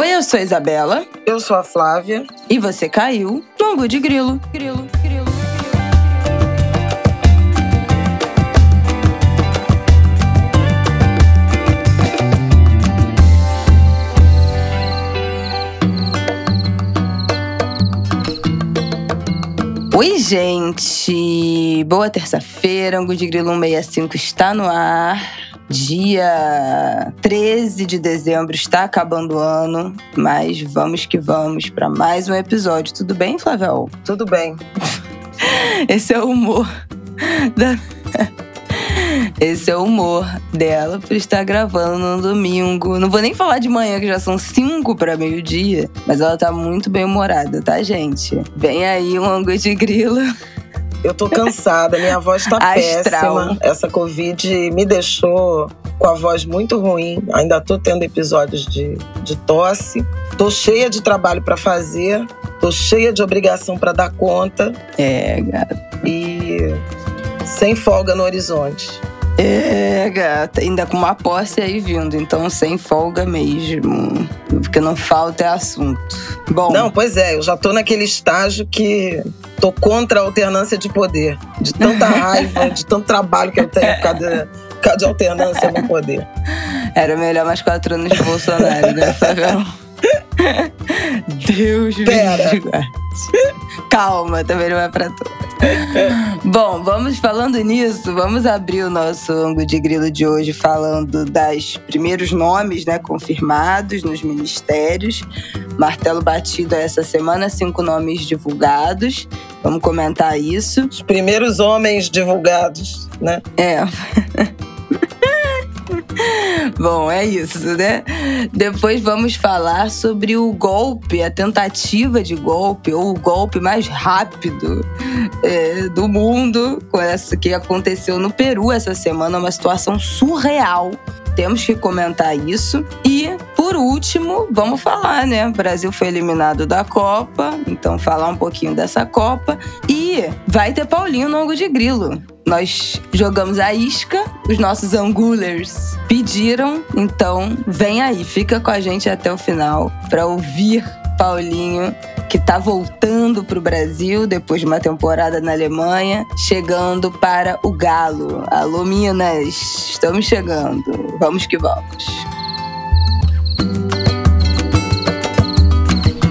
Oi, eu sou a Isabela. Eu sou a Flávia. E você caiu no Angu de Grilo. Grilo, grilo. Oi, gente! Boa terça-feira, Angu de Grilo 165 está no ar. Dia 13 de dezembro está acabando o ano, mas vamos que vamos para mais um episódio. Tudo bem, Flavel? Tudo bem. Esse é o humor da. Esse é o humor dela por estar gravando no domingo. Não vou nem falar de manhã, que já são cinco para meio-dia. Mas ela tá muito bem humorada, tá, gente? Vem aí um ângulo de grilo. Eu tô cansada, minha voz tá Astral. péssima. Essa Covid me deixou com a voz muito ruim. Ainda tô tendo episódios de, de tosse. Tô cheia de trabalho para fazer. Tô cheia de obrigação para dar conta. É, gata. E sem folga no horizonte. É, gata. Ainda com uma posse aí vindo, então sem folga mesmo. Porque não falta é assunto. Bom. Não, pois é, eu já tô naquele estágio que tô contra a alternância de poder. De tanta raiva, de tanto trabalho que eu tenho por causa de, por causa de alternância no poder. Era melhor mais quatro anos de Bolsonaro, né, Flavel? Deus me guarde. Calma, também não é pra todos. Bom, vamos falando nisso, vamos abrir o nosso ângulo de grilo de hoje falando das primeiros nomes, né, confirmados nos ministérios. Martelo batido essa semana, cinco nomes divulgados. Vamos comentar isso. Os primeiros homens divulgados, né? É. Bom, é isso, né? Depois vamos falar sobre o golpe, a tentativa de golpe, ou o golpe mais rápido é, do mundo, essa que aconteceu no Peru essa semana, uma situação surreal. Temos que comentar isso. E, por último, vamos falar, né? O Brasil foi eliminado da Copa, então falar um pouquinho dessa Copa. E vai ter Paulinho no ângulo de grilo. Nós jogamos a isca, os nossos angulers pediram, então vem aí, fica com a gente até o final para ouvir Paulinho, que tá voltando pro Brasil depois de uma temporada na Alemanha, chegando para o Galo. Alô, Minas, estamos chegando. Vamos que vamos.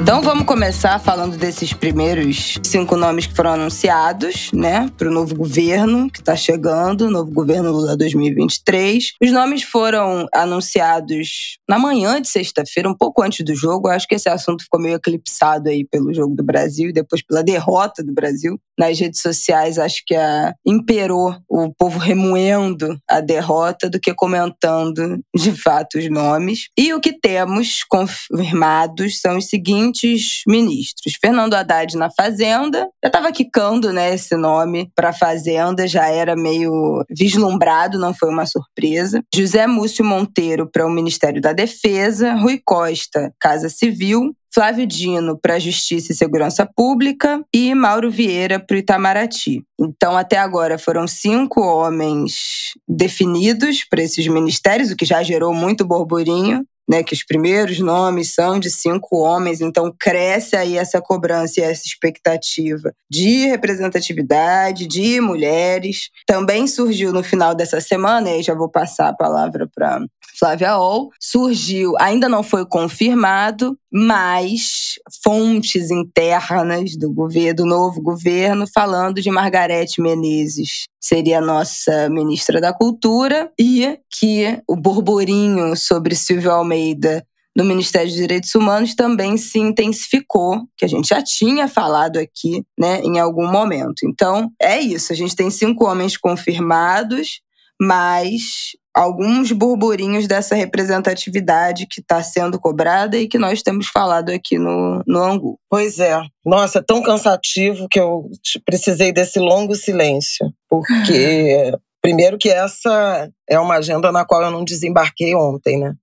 Então vamos começar falando desses primeiros cinco nomes que foram anunciados, né, para o novo governo que está chegando, novo governo Lula 2023. Os nomes foram anunciados na manhã de sexta-feira, um pouco antes do jogo. Acho que esse assunto ficou meio eclipsado aí pelo jogo do Brasil e depois pela derrota do Brasil. Nas redes sociais, acho que a, imperou o povo remoendo a derrota do que comentando de fato os nomes. E o que temos confirmados são os seguintes ministros: Fernando Haddad na Fazenda, já estava quicando né, esse nome para Fazenda, já era meio vislumbrado, não foi uma surpresa. José Múcio Monteiro para o Ministério da Defesa, Rui Costa, Casa Civil, Flávio Dino para Justiça e Segurança Pública e Mauro Vieira para o Itamaraty. Então, até agora foram cinco homens definidos para esses ministérios, o que já gerou muito burburinho. Né, que os primeiros nomes são de cinco homens, então cresce aí essa cobrança e essa expectativa de representatividade, de mulheres. Também surgiu no final dessa semana, e aí já vou passar a palavra para Flávia Ol, surgiu, ainda não foi confirmado, mas fontes internas do governo, do novo governo, falando de Margarete Menezes seria nossa ministra da Cultura e que o burburinho sobre Silvio Almeida no Ministério dos Direitos Humanos também se intensificou, que a gente já tinha falado aqui, né, em algum momento. Então, é isso, a gente tem cinco homens confirmados, mas alguns burburinhos dessa representatividade que está sendo cobrada e que nós temos falado aqui no, no Angu. Pois é. Nossa, tão cansativo que eu precisei desse longo silêncio. Porque, primeiro, que essa é uma agenda na qual eu não desembarquei ontem, né?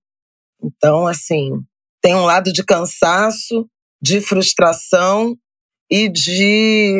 Então, assim, tem um lado de cansaço, de frustração e de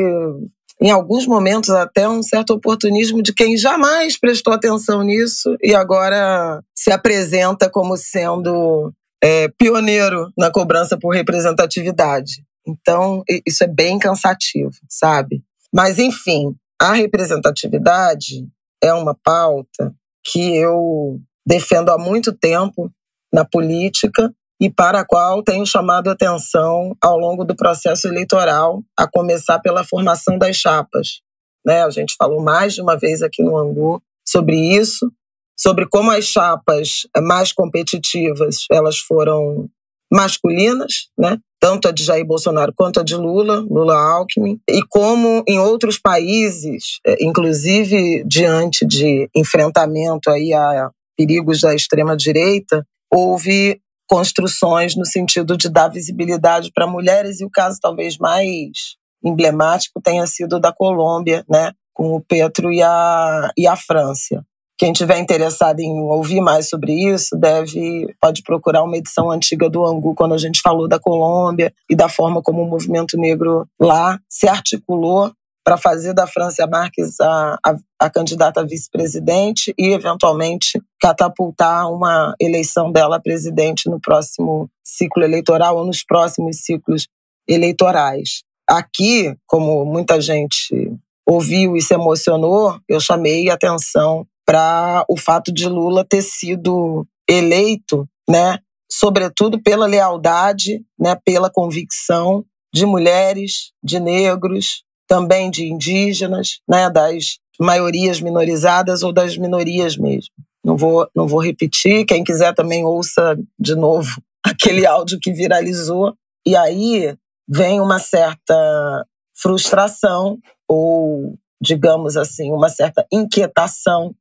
em alguns momentos até um certo oportunismo de quem jamais prestou atenção nisso e agora se apresenta como sendo é, pioneiro na cobrança por representatividade. Então, isso é bem cansativo, sabe? Mas, enfim, a representatividade é uma pauta que eu defendo há muito tempo na política e para a qual tenho chamado atenção ao longo do processo eleitoral, a começar pela formação das chapas. Né? A gente falou mais de uma vez aqui no Angu sobre isso, sobre como as chapas mais competitivas elas foram masculinas, né? tanto a de Jair Bolsonaro quanto a de Lula, Lula Alckmin, e como em outros países, é, inclusive diante de enfrentamento aí a perigos da extrema direita, houve construções no sentido de dar visibilidade para mulheres e o caso talvez mais emblemático tenha sido da Colômbia, né, com o Petro e a, e a França. Quem tiver interessado em ouvir mais sobre isso, deve pode procurar uma edição antiga do Angu, quando a gente falou da Colômbia e da forma como o movimento negro lá se articulou para fazer da França Marques a, a, a candidata a vice-presidente e, eventualmente, catapultar uma eleição dela a presidente no próximo ciclo eleitoral ou nos próximos ciclos eleitorais. Aqui, como muita gente ouviu e se emocionou, eu chamei atenção para o fato de Lula ter sido eleito, né, sobretudo pela lealdade, né, pela convicção de mulheres, de negros, também de indígenas, né, das maiorias minorizadas ou das minorias mesmo. Não vou, não vou repetir, quem quiser também ouça de novo aquele áudio que viralizou. E aí vem uma certa frustração ou, digamos assim, uma certa inquietação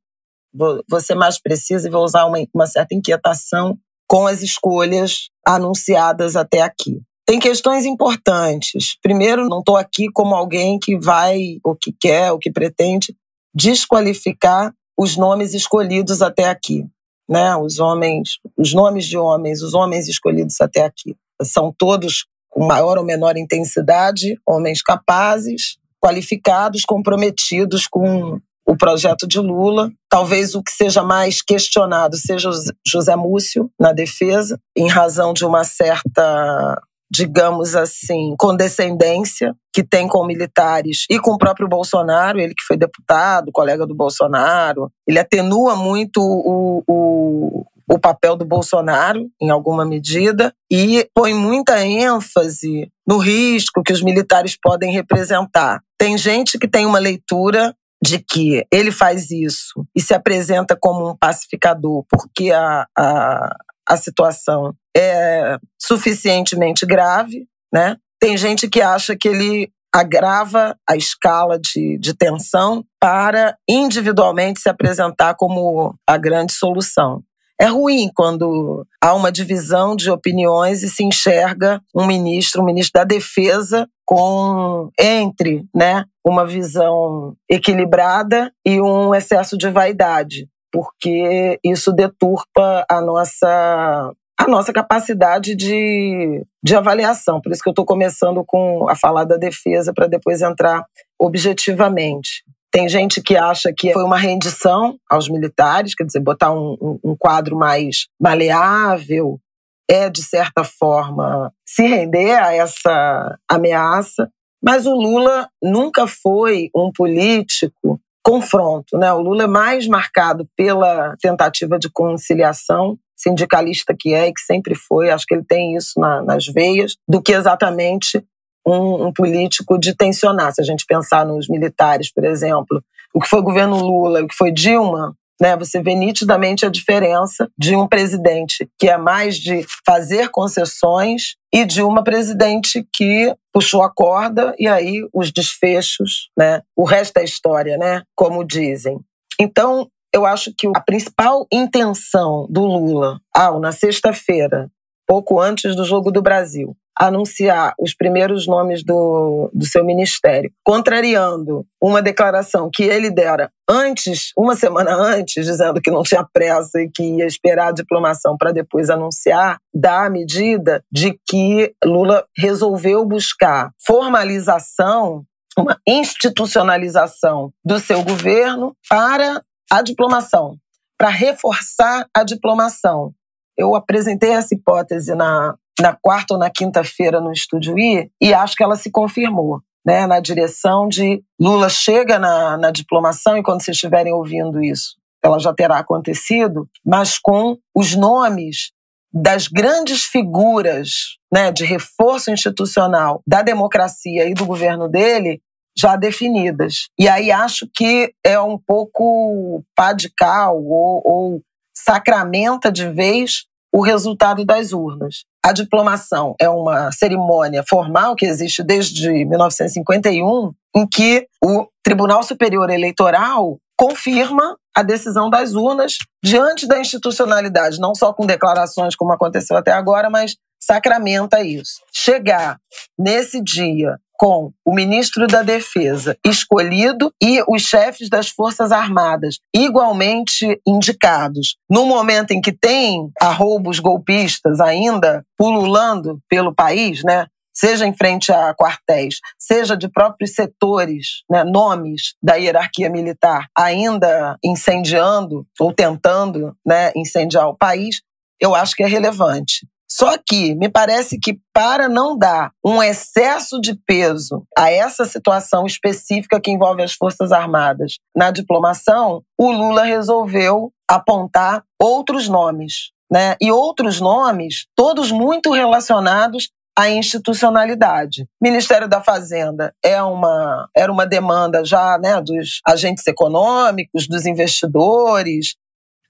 ser mais precisa e vou usar uma, uma certa inquietação com as escolhas anunciadas até aqui. Tem questões importantes. Primeiro, não estou aqui como alguém que vai, ou que quer, ou que pretende desqualificar os nomes escolhidos até aqui. Né? Os homens, os nomes de homens, os homens escolhidos até aqui. São todos com maior ou menor intensidade, homens capazes, qualificados, comprometidos com o projeto de Lula. Talvez o que seja mais questionado seja José Múcio na defesa, em razão de uma certa digamos assim, condescendência que tem com militares e com o próprio Bolsonaro, ele que foi deputado, colega do Bolsonaro, ele atenua muito o, o, o papel do Bolsonaro, em alguma medida, e põe muita ênfase no risco que os militares podem representar. Tem gente que tem uma leitura de que ele faz isso e se apresenta como um pacificador porque a, a, a situação é suficientemente grave, né? Tem gente que acha que ele agrava a escala de, de tensão para individualmente se apresentar como a grande solução. É ruim quando há uma divisão de opiniões e se enxerga um ministro, um ministro da Defesa, com entre, né, uma visão equilibrada e um excesso de vaidade, porque isso deturpa a nossa a nossa capacidade de, de avaliação. Por isso que eu estou começando com a falar da defesa para depois entrar objetivamente. Tem gente que acha que foi uma rendição aos militares, quer dizer, botar um, um, um quadro mais maleável é, de certa forma, se render a essa ameaça. Mas o Lula nunca foi um político confronto. Né? O Lula é mais marcado pela tentativa de conciliação, sindicalista que é e que sempre foi, acho que ele tem isso na, nas veias, do que exatamente um, um, político de tensionar. Se a gente pensar nos militares, por exemplo, o que foi o governo Lula, o que foi Dilma, né, você vê nitidamente a diferença de um presidente que é mais de fazer concessões e de uma presidente que puxou a corda e aí os desfechos, né, o resto é história, né, como dizem. Então, eu acho que a principal intenção do Lula, ao na sexta-feira, pouco antes do Jogo do Brasil, anunciar os primeiros nomes do, do seu ministério, contrariando uma declaração que ele dera antes, uma semana antes, dizendo que não tinha pressa e que ia esperar a diplomação para depois anunciar, dá a medida de que Lula resolveu buscar formalização, uma institucionalização do seu governo para a diplomação, para reforçar a diplomação. Eu apresentei essa hipótese na, na quarta ou na quinta-feira no Estúdio I e acho que ela se confirmou. Né, na direção de Lula chega na, na diplomação, e quando vocês estiverem ouvindo isso, ela já terá acontecido, mas com os nomes das grandes figuras né, de reforço institucional da democracia e do governo dele já definidas. E aí acho que é um pouco pá de cal ou, ou sacramenta de vez o resultado das urnas. A diplomação é uma cerimônia formal que existe desde 1951, em que o Tribunal Superior Eleitoral confirma a decisão das urnas diante da institucionalidade, não só com declarações como aconteceu até agora, mas sacramenta isso. Chegar nesse dia com o ministro da Defesa escolhido e os chefes das Forças Armadas igualmente indicados, no momento em que tem arroubos golpistas ainda pululando pelo país, né? Seja em frente a quartéis, seja de próprios setores, né, nomes da hierarquia militar ainda incendiando ou tentando né, incendiar o país, eu acho que é relevante. Só que me parece que para não dar um excesso de peso a essa situação específica que envolve as Forças Armadas na diplomação, o Lula resolveu apontar outros nomes, né? E outros nomes, todos muito relacionados à institucionalidade. Ministério da Fazenda é uma, era uma demanda já né, dos agentes econômicos, dos investidores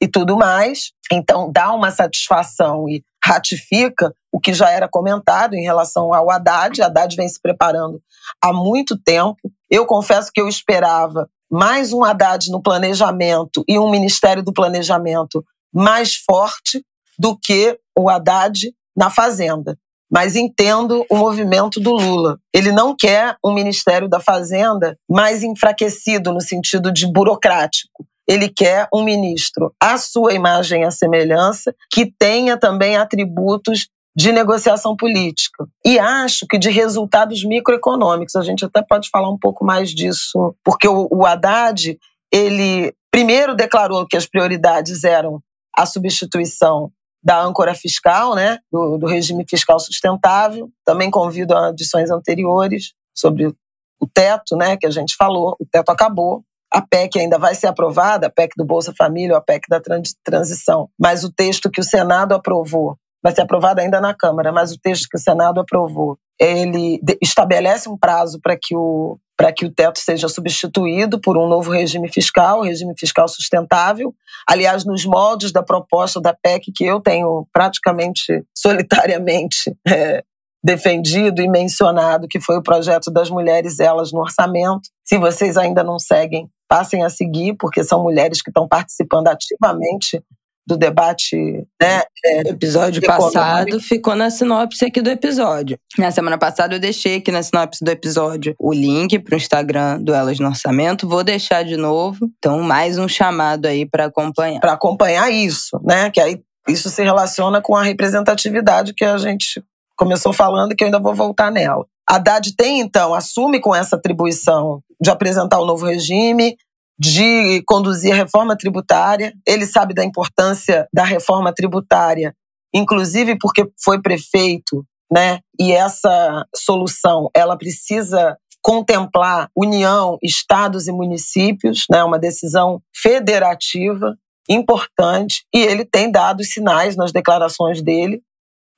e tudo mais. Então, dá uma satisfação e ratifica o que já era comentado em relação ao Haddad. Haddad vem se preparando há muito tempo. Eu confesso que eu esperava mais um Haddad no planejamento e um Ministério do Planejamento mais forte do que o Haddad na Fazenda. Mas entendo o movimento do Lula. Ele não quer um Ministério da Fazenda mais enfraquecido no sentido de burocrático ele quer um ministro à sua imagem e semelhança, que tenha também atributos de negociação política. E acho que de resultados microeconômicos. A gente até pode falar um pouco mais disso, porque o, o Haddad, ele primeiro declarou que as prioridades eram a substituição da âncora fiscal, né, do, do regime fiscal sustentável. Também convido a edições anteriores sobre o teto, né, que a gente falou. O teto acabou, a PEC ainda vai ser aprovada, a PEC do Bolsa Família ou a PEC da transição, mas o texto que o Senado aprovou vai ser aprovado ainda na Câmara, mas o texto que o Senado aprovou, ele estabelece um prazo para que o para que o teto seja substituído por um novo regime fiscal, regime fiscal sustentável. Aliás, nos moldes da proposta da PEC que eu tenho praticamente solitariamente é, defendido e mencionado, que foi o projeto das mulheres elas no orçamento. Se vocês ainda não seguem passem a seguir, porque são mulheres que estão participando ativamente do debate. Né, é, o episódio passado ficou na sinopse aqui do episódio. Na semana passada eu deixei aqui na sinopse do episódio o link para o Instagram do Elas no Orçamento. Vou deixar de novo. Então, mais um chamado aí para acompanhar. Para acompanhar isso, né? Que aí isso se relaciona com a representatividade que a gente começou falando e que eu ainda vou voltar nela. Haddad tem, então, assume com essa atribuição de apresentar o novo regime, de conduzir a reforma tributária. Ele sabe da importância da reforma tributária, inclusive porque foi prefeito, né? E essa solução, ela precisa contemplar União, estados e municípios, né? Uma decisão federativa importante e ele tem dado sinais nas declarações dele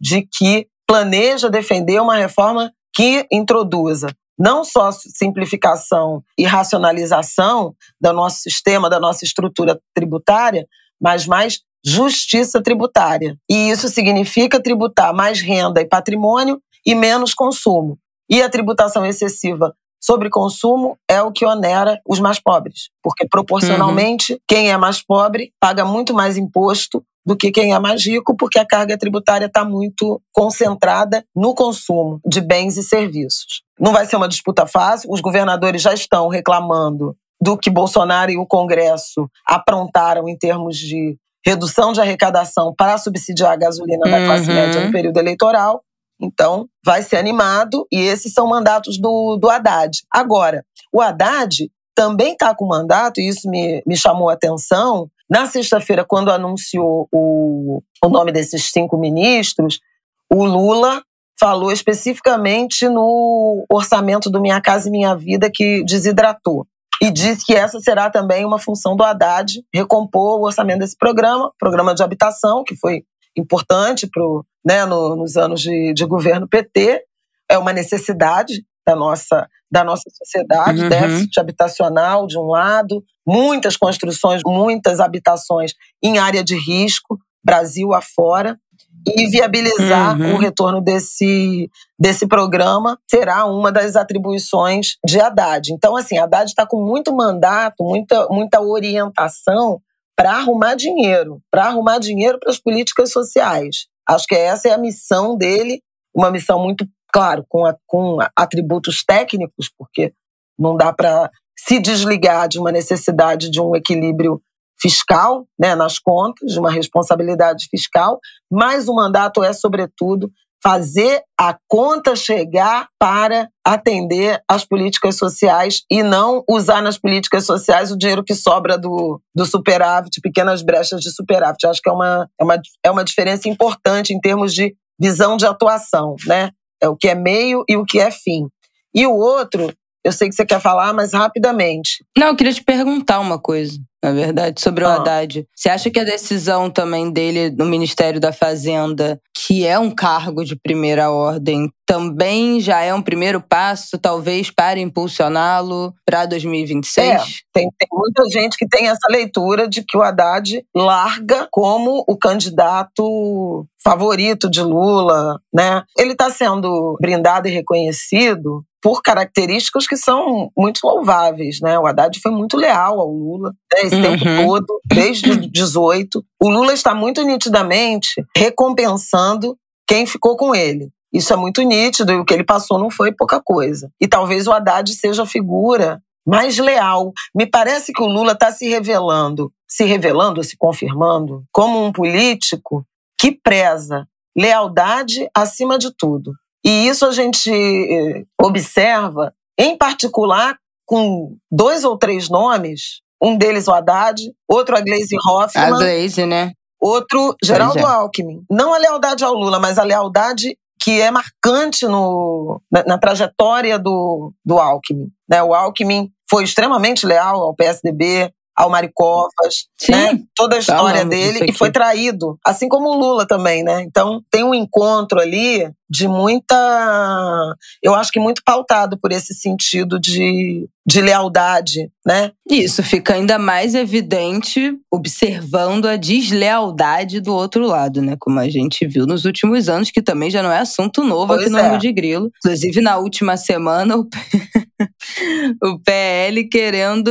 de que planeja defender uma reforma que introduza não só simplificação e racionalização do nosso sistema, da nossa estrutura tributária, mas mais justiça tributária. E isso significa tributar mais renda e patrimônio e menos consumo. E a tributação excessiva sobre consumo é o que onera os mais pobres, porque proporcionalmente uhum. quem é mais pobre paga muito mais imposto do que quem é mais rico, porque a carga tributária está muito concentrada no consumo de bens e serviços. Não vai ser uma disputa fácil, os governadores já estão reclamando do que Bolsonaro e o Congresso aprontaram em termos de redução de arrecadação para subsidiar a gasolina uhum. da classe média no período eleitoral. Então, vai ser animado e esses são mandatos do, do Haddad. Agora, o Haddad também está com mandato, e isso me, me chamou a atenção, Na sexta-feira, quando anunciou o, o nome desses cinco ministros, o Lula falou especificamente no orçamento do Minha Casa e Minha Vida que desidratou. E disse que essa será também uma função do Haddad, recompor o orçamento desse programa, programa de habitação, que foi importante pro, né, no, nos anos de, de governo PT, é uma necessidade da nossa, da nossa sociedade, uhum. déficit habitacional de um lado, muitas construções, muitas habitações em área de risco, Brasil afora, e viabilizar uhum. o retorno desse, desse programa será uma das atribuições de Haddad. Então, assim, Haddad está com muito mandato, muita, muita orientação para arrumar dinheiro, para arrumar dinheiro para as políticas sociais. Acho que essa é a missão dele, uma missão muito, claro, com, a, com atributos técnicos, porque não dá para se desligar de uma necessidade de um equilíbrio fiscal, né, nas contas, de uma responsabilidade fiscal, mas o mandato é, sobretudo, fazer a conta chegar para atender as políticas sociais e não usar nas políticas sociais o dinheiro que sobra do, do superávit, pequenas brechas de superávit. Acho que é uma, é, uma, é uma diferença importante em termos de visão de atuação, né? É o que é meio e o que é fim. E o outro, eu sei que você quer falar, mas rapidamente. Não, eu queria te perguntar uma coisa na verdade, sobre o ah. Haddad. Você acha que a decisão também dele no Ministério da Fazenda, que é um cargo de primeira ordem, também já é um primeiro passo, talvez, para impulsioná-lo para 2026? É, tem, tem muita gente que tem essa leitura de que o Haddad larga como o candidato favorito de Lula, né? Ele está sendo brindado e reconhecido por características que são muito louváveis, né? O Haddad foi muito leal ao Lula né, esse uhum. tempo todo, desde o 18. O Lula está muito nitidamente recompensando quem ficou com ele. Isso é muito nítido e o que ele passou não foi pouca coisa. E talvez o Haddad seja a figura mais leal. Me parece que o Lula está se revelando, se revelando, se confirmando como um político que preza lealdade acima de tudo. E isso a gente eh, observa, em particular, com dois ou três nomes, um deles o Haddad, outro a Glaze Hoffmann. A Glaze, né? Outro, Geraldo é. Alckmin. Não a lealdade ao Lula, mas a lealdade que é marcante no, na, na trajetória do, do Alckmin. Né? O Alckmin foi extremamente leal ao PSDB, ao Maricovas, Sim, né? Toda a história dele e foi traído, assim como o Lula também, né? Então tem um encontro ali de muita, eu acho que muito pautado por esse sentido de, de lealdade, né? Isso fica ainda mais evidente observando a deslealdade do outro lado, né? Como a gente viu nos últimos anos, que também já não é assunto novo pois aqui no é. de Grilo. Inclusive na última semana o o PL querendo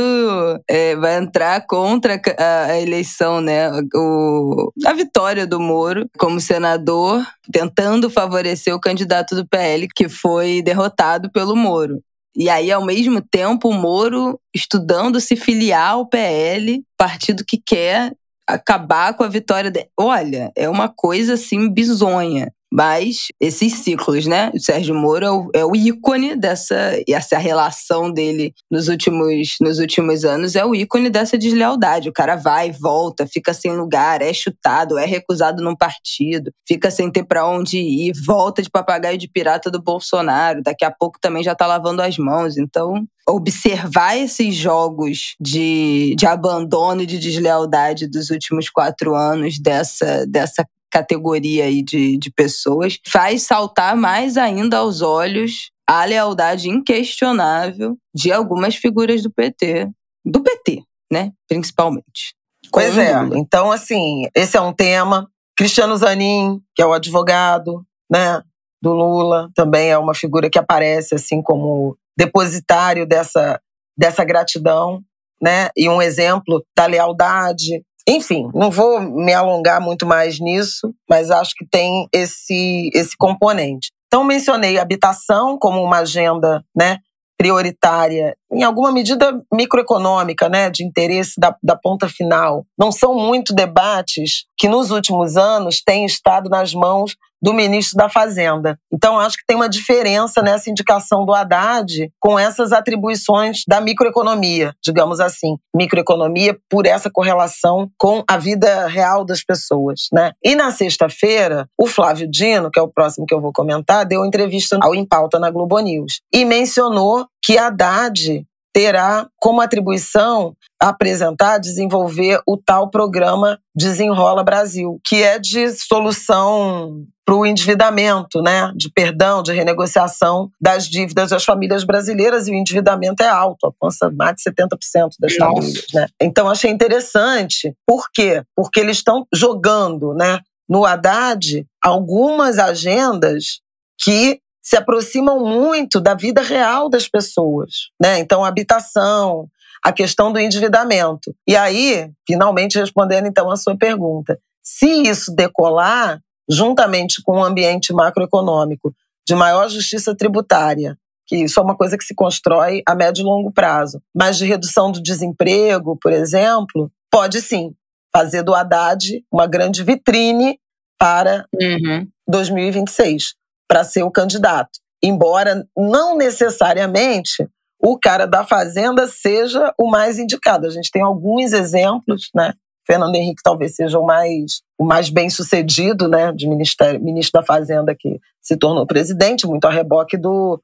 é, vai entrar contra a, a, eleição, né? O, a vitória do Moro como senador, tentando favorecer o candidato do PL que foi derrotado pelo Moro. E aí, ao mesmo tempo, o Moro estudando se filiar ao PL, partido que quer acabar com a vitória dele. Olha, é uma coisa assim bizonha. Mas esses ciclos, né? O Sérgio Moro é o, é o ícone dessa. E essa relação dele nos últimos, nos últimos anos é o ícone dessa deslealdade. O cara vai, volta, fica sem lugar, é chutado, é recusado num partido, fica sem ter para onde ir, volta de papagaio de pirata do Bolsonaro. Daqui a pouco também já tá lavando as mãos. Então, observar esses jogos de, de abandono e de deslealdade dos últimos quatro anos dessa, dessa categoria aí de, de pessoas, faz saltar mais ainda aos olhos a lealdade inquestionável de algumas figuras do PT. Do PT, né? Principalmente. Pois é. Então, assim, esse é um tema. Cristiano Zanin, que é o advogado, né? Do Lula, também é uma figura que aparece assim como depositário dessa, dessa gratidão, né? E um exemplo da lealdade, enfim, não vou me alongar muito mais nisso, mas acho que tem esse, esse componente. Então, mencionei habitação como uma agenda né, prioritária, em alguma medida microeconômica, né, de interesse da, da ponta final. Não são muito debates que nos últimos anos têm estado nas mãos do ministro da Fazenda. Então, acho que tem uma diferença nessa indicação do Haddad com essas atribuições da microeconomia, digamos assim. Microeconomia por essa correlação com a vida real das pessoas. Né? E na sexta-feira, o Flávio Dino, que é o próximo que eu vou comentar, deu entrevista ao Em Pauta na Globo News e mencionou que Haddad terá como atribuição apresentar, desenvolver o tal programa Desenrola Brasil, que é de solução para o endividamento, né? de perdão, de renegociação das dívidas das famílias brasileiras, e o endividamento é alto, alcança mais de 70% das famílias. Né? Então, achei interessante. Por quê? Porque eles estão jogando né, no Haddad algumas agendas que se aproximam muito da vida real das pessoas, né? Então, habitação, a questão do endividamento. E aí, finalmente respondendo então a sua pergunta, se isso decolar, juntamente com um ambiente macroeconômico de maior justiça tributária, que isso é uma coisa que se constrói a médio e longo prazo, mas de redução do desemprego, por exemplo, pode sim fazer do Haddad uma grande vitrine para uhum. 2026 para ser o candidato. Embora não necessariamente o cara da Fazenda seja o mais indicado. A gente tem alguns exemplos, né? Fernando Henrique talvez seja o mais, o mais bem sucedido, né? De ministério, ministro da Fazenda que se tornou presidente, muito a reboque do,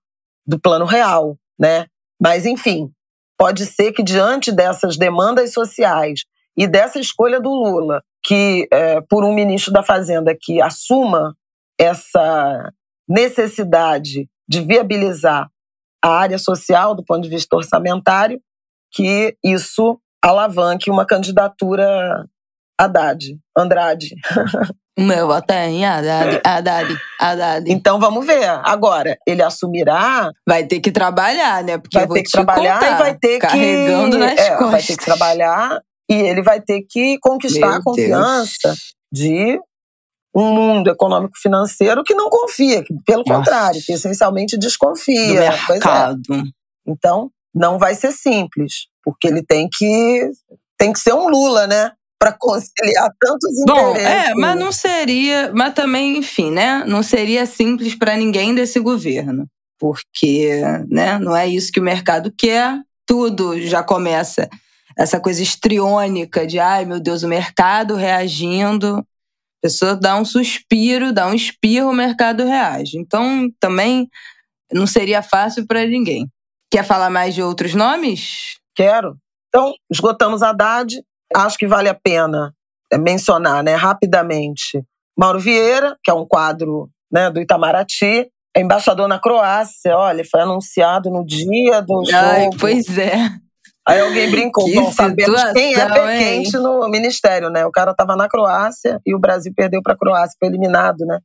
do Plano Real, né? Mas, enfim, pode ser que diante dessas demandas sociais e dessa escolha do Lula, que é, por um ministro da Fazenda que assuma essa necessidade de viabilizar a área social do ponto de vista orçamentário, que isso alavanque uma candidatura Haddad, Andrade. Meu voto é em Haddad, Haddad, Haddad. Então vamos ver. Agora, ele assumirá. Vai ter que trabalhar, né? Porque vai ter que trabalhar contar, e vai ter carregando que. Nas é, costas. Vai ter que trabalhar e ele vai ter que conquistar Meu a confiança Deus. de um mundo econômico-financeiro que não confia, que, pelo Nossa. contrário, que essencialmente desconfia. Do é. mercado. É. Então, não vai ser simples, porque ele tem que tem que ser um Lula, né? Para conciliar tantos Bom, interesses. É, mas não seria, mas também, enfim, né? Não seria simples para ninguém desse governo, porque, né? Não é isso que o mercado quer. Tudo já começa essa coisa estriônica de, ai meu Deus, o mercado reagindo pessoa dá um suspiro, dá um espirro, o mercado reage. Então, também não seria fácil para ninguém. Quer falar mais de outros nomes? Quero. Então, esgotamos Haddad. Acho que vale a pena é, mencionar né, rapidamente Mauro Vieira, que é um quadro né, do Itamaraty, é embaixador na Croácia. Olha, foi anunciado no dia do jogo. Ai, pois é. Aí alguém brincou, bom, sabemos quem é pé quente no ministério, né? O cara estava na Croácia e o Brasil perdeu para a Croácia, foi eliminado, né?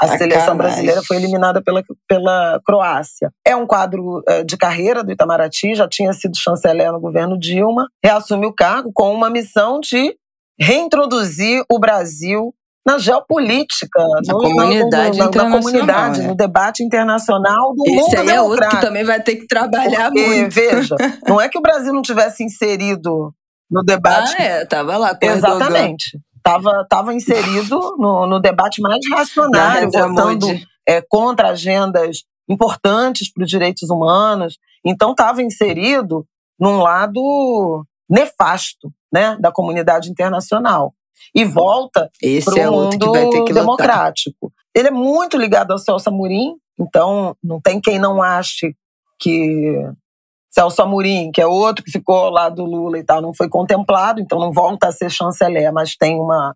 A Sacanagem. seleção brasileira foi eliminada pela, pela Croácia. É um quadro é, de carreira do Itamaraty, já tinha sido chanceler no governo Dilma, reassume o cargo com uma missão de reintroduzir o Brasil na geopolítica, na no, comunidade no, no, na, comunidade, é. no debate internacional do Esse mundo aí é outro que também vai ter que trabalhar Porque, muito. Veja, não é que o Brasil não tivesse inserido no debate. Ah, é, tava lá com Exatamente. Estava tava inserido no, no debate mais racionário, votando é, contra agendas importantes para os direitos humanos. Então, estava inserido num lado nefasto né, da comunidade internacional e volta para o é mundo democrático. Ele é muito ligado ao Celso Amorim, então não tem quem não ache que Celso Amorim, que é outro que ficou lá do Lula e tal, não foi contemplado, então não volta a ser chanceler, mas tem uma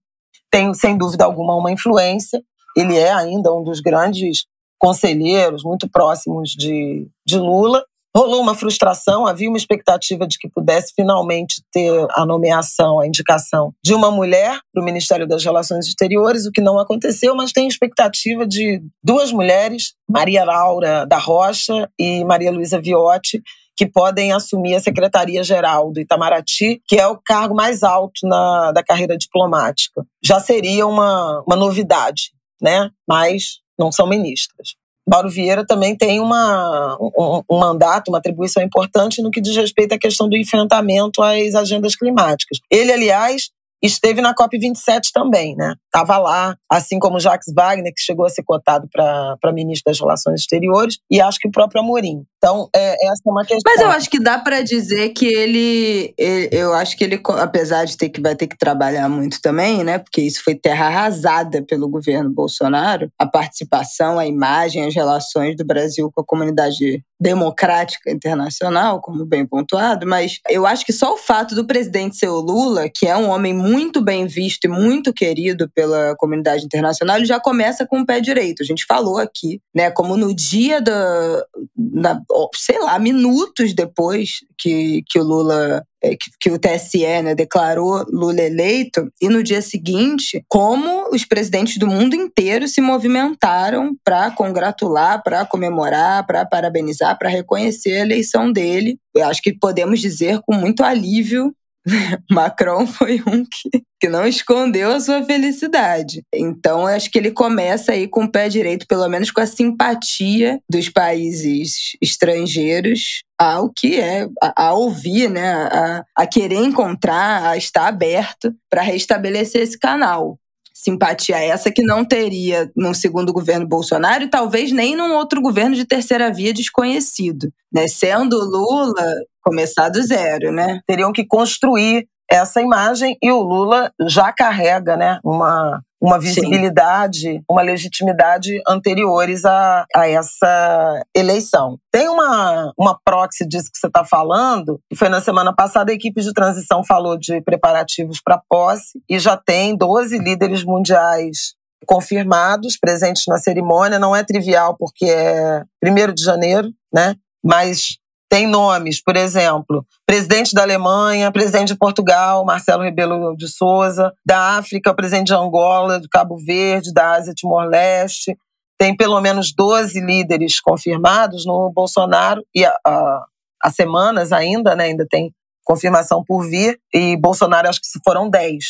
tem sem dúvida alguma uma influência. Ele é ainda um dos grandes conselheiros muito próximos de, de Lula rolou uma frustração, havia uma expectativa de que pudesse finalmente ter a nomeação, a indicação de uma mulher para o Ministério das Relações Exteriores, o que não aconteceu, mas tem expectativa de duas mulheres, Maria Laura da Rocha e Maria Luísa Viotti, que podem assumir a Secretaria-Geral do Itamaraty, que é o cargo mais alto na, da carreira diplomática. Já seria uma, uma novidade, né? mas não são ministras. Mauro Vieira também tem uma, um, um, mandato, uma atribuição importante no que diz respeito à questão do enfrentamento às agendas climáticas. Ele, aliás, esteve na COP27 também, né? Estava lá, assim como Jacques Wagner, que chegou a ser cotado para ministro das Relações Exteriores, e acho que o próprio Amorim. Então, é, essa é uma questão. Mas eu acho que dá para dizer que ele, ele, eu acho que ele, apesar de ter que vai ter que trabalhar muito também, né? Porque isso foi terra arrasada pelo governo Bolsonaro, a participação, a imagem, as relações do Brasil com a comunidade democrática internacional, como bem pontuado, mas eu acho que só o fato do presidente ser o Lula, que é um homem muito bem visto e muito querido pela comunidade internacional, ele já começa com o pé direito. A gente falou aqui, né, como no dia da, na, sei lá, minutos depois que, que o Lula é, que, que, o TSE né, declarou Lula eleito, e no dia seguinte, como os presidentes do mundo inteiro se movimentaram para congratular, para comemorar, para parabenizar, para reconhecer a eleição dele. Eu acho que podemos dizer com muito alívio Macron foi um que, que não escondeu a sua felicidade. Então, acho que ele começa aí com o pé direito, pelo menos com a simpatia dos países estrangeiros ao que é, a, a ouvir, né, a, a querer encontrar, a estar aberto para restabelecer esse canal simpatia essa que não teria no segundo governo Bolsonaro e talvez nem num outro governo de terceira via desconhecido. Né? Sendo Lula, começar do zero, né? Teriam que construir essa imagem e o Lula já carrega né, uma, uma visibilidade, Sim. uma legitimidade anteriores a, a essa eleição. Tem uma, uma proxy disso que você está falando, que foi na semana passada, a equipe de transição falou de preparativos para posse e já tem 12 líderes mundiais confirmados, presentes na cerimônia. Não é trivial, porque é 1 de janeiro, né? Mas tem nomes, por exemplo, presidente da Alemanha, presidente de Portugal, Marcelo Rebelo de Souza, da África, presidente de Angola, do Cabo Verde, da Ásia, Timor-Leste. Tem pelo menos 12 líderes confirmados no Bolsonaro e há semanas ainda, né, ainda tem confirmação por vir, e Bolsonaro acho que foram 10.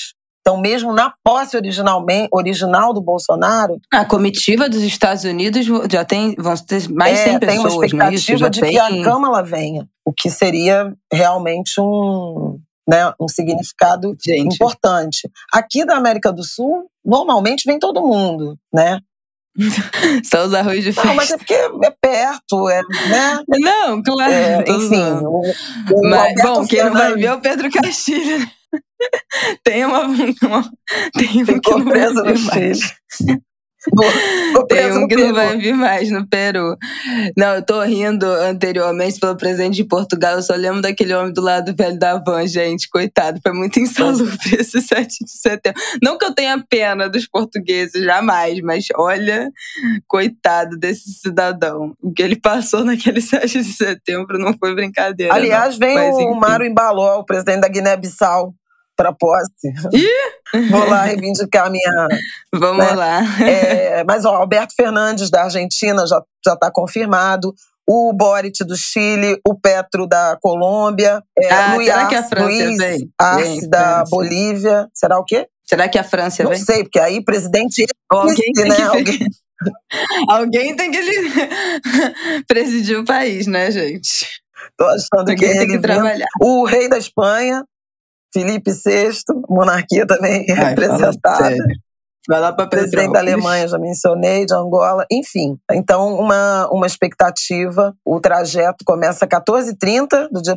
Então, mesmo na posse original do Bolsonaro. A comitiva dos Estados Unidos já tem, vão ter mais é, 100 pessoas. Tem uma expectativa de tem... que a Câmara venha, o que seria realmente um, né, um significado Gente. importante. Aqui da América do Sul, normalmente vem todo mundo, né? Só os arroz de festa. Não, mas é porque é perto, é, né? Não, claro. É, enfim. O, o mas, bom, quem não vai ver é o Pedro Castilho. Tem uma, uma tem um que não preso no filho. Tem um que não vai vir mais no Peru. Não, eu tô rindo anteriormente pelo presidente de Portugal. Eu só lembro daquele homem do lado velho da van, gente. Coitado, foi muito insalubre esse 7 de setembro. Não que eu tenha pena dos portugueses, jamais, mas olha, coitado desse cidadão. O que ele passou naquele 7 de setembro não foi brincadeira. Aliás, não. vem mas, o Mário Embaló, o presidente da Guiné-Bissau para posse. Ih! Vou lá reivindicar a minha. Vamos né? lá. É, mas ó, Alberto Fernandes da Argentina já já está confirmado. O Boric do Chile, o Petro da Colômbia, é, ah, Luiz, será que a França Luiz vem? Arce vem, da França. Bolívia. Será o quê? Será que a França Não vem? Não sei, porque aí presidente alguém tem né? Que alguém... alguém tem que presidir o país, né, gente? Tô achando alguém que tem que trabalhar. O rei da Espanha, Felipe VI, monarquia também Ai, representada. Vai lá para presidente da Alemanha, já mencionei, de Angola, enfim. Então, uma, uma expectativa. O trajeto começa às 14h30 do dia 1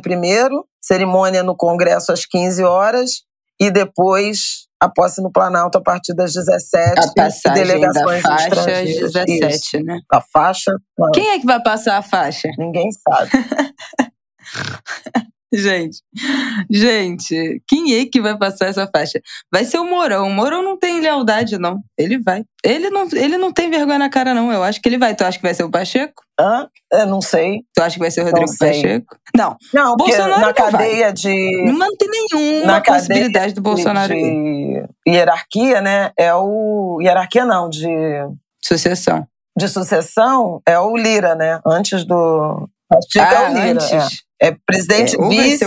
cerimônia no Congresso às 15 horas e depois a posse no Planalto a partir das 17 a passagem delegações da faixa às 17, Isso. né? A faixa. Quem é que vai passar a faixa? Ninguém sabe. Gente, gente, quem é que vai passar essa faixa? Vai ser o Mourão. O Mourão não tem lealdade, não. Ele vai. Ele não, ele não tem vergonha na cara, não. Eu acho que ele vai. Tu acha que vai ser o Pacheco? Hã? Eu não sei. Tu acha que vai ser o Rodrigo Pacheco? Não. Não, Bolsonaro na cadeia vai. de. Não tem nenhuma na possibilidade do Bolsonaro. De, de hierarquia, né? É o. Hierarquia não, de. Sucessão. De sucessão é o Lira, né? Antes do. Pacheco ah, é o Lira. Antes. É. É presidente é, vice,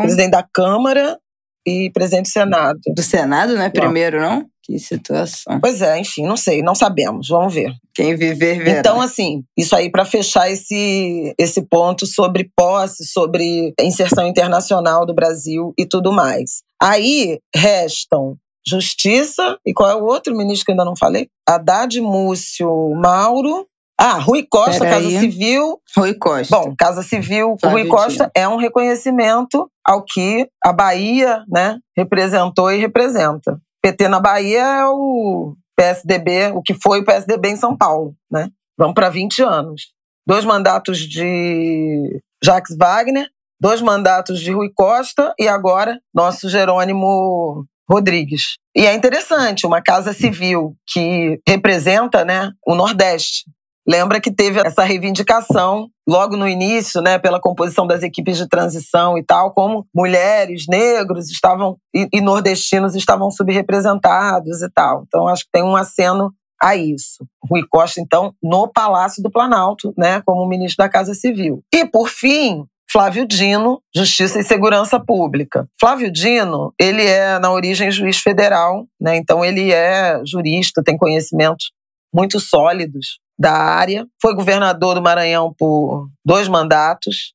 presidente da Câmara e presidente do Senado. Do Senado, não é primeiro, não? Que situação. Pois é, enfim, não sei, não sabemos, vamos ver. Quem viver, verá. Então, assim, isso aí para fechar esse, esse ponto sobre posse, sobre inserção internacional do Brasil e tudo mais. Aí restam Justiça, e qual é o outro ministro que ainda não falei? Haddad Múcio Mauro. Ah, Rui Costa, Pera Casa aí. Civil. Rui Costa. Bom, Casa Civil, Flávio Rui Costa Dino. é um reconhecimento ao que a Bahia né, representou e representa. PT na Bahia é o PSDB, o que foi o PSDB em São Paulo. Né? Vamos para 20 anos. Dois mandatos de Jacques Wagner, dois mandatos de Rui Costa e agora nosso Jerônimo Rodrigues. E é interessante, uma casa civil que representa né, o Nordeste. Lembra que teve essa reivindicação logo no início, né, pela composição das equipes de transição e tal, como mulheres, negros estavam e, e nordestinos estavam subrepresentados e tal. Então acho que tem um aceno a isso. Rui Costa, então, no Palácio do Planalto, né, como ministro da Casa Civil. E, por fim, Flávio Dino, Justiça e Segurança Pública. Flávio Dino, ele é, na origem, juiz federal, né, então ele é jurista, tem conhecimentos muito sólidos da área. Foi governador do Maranhão por dois mandatos,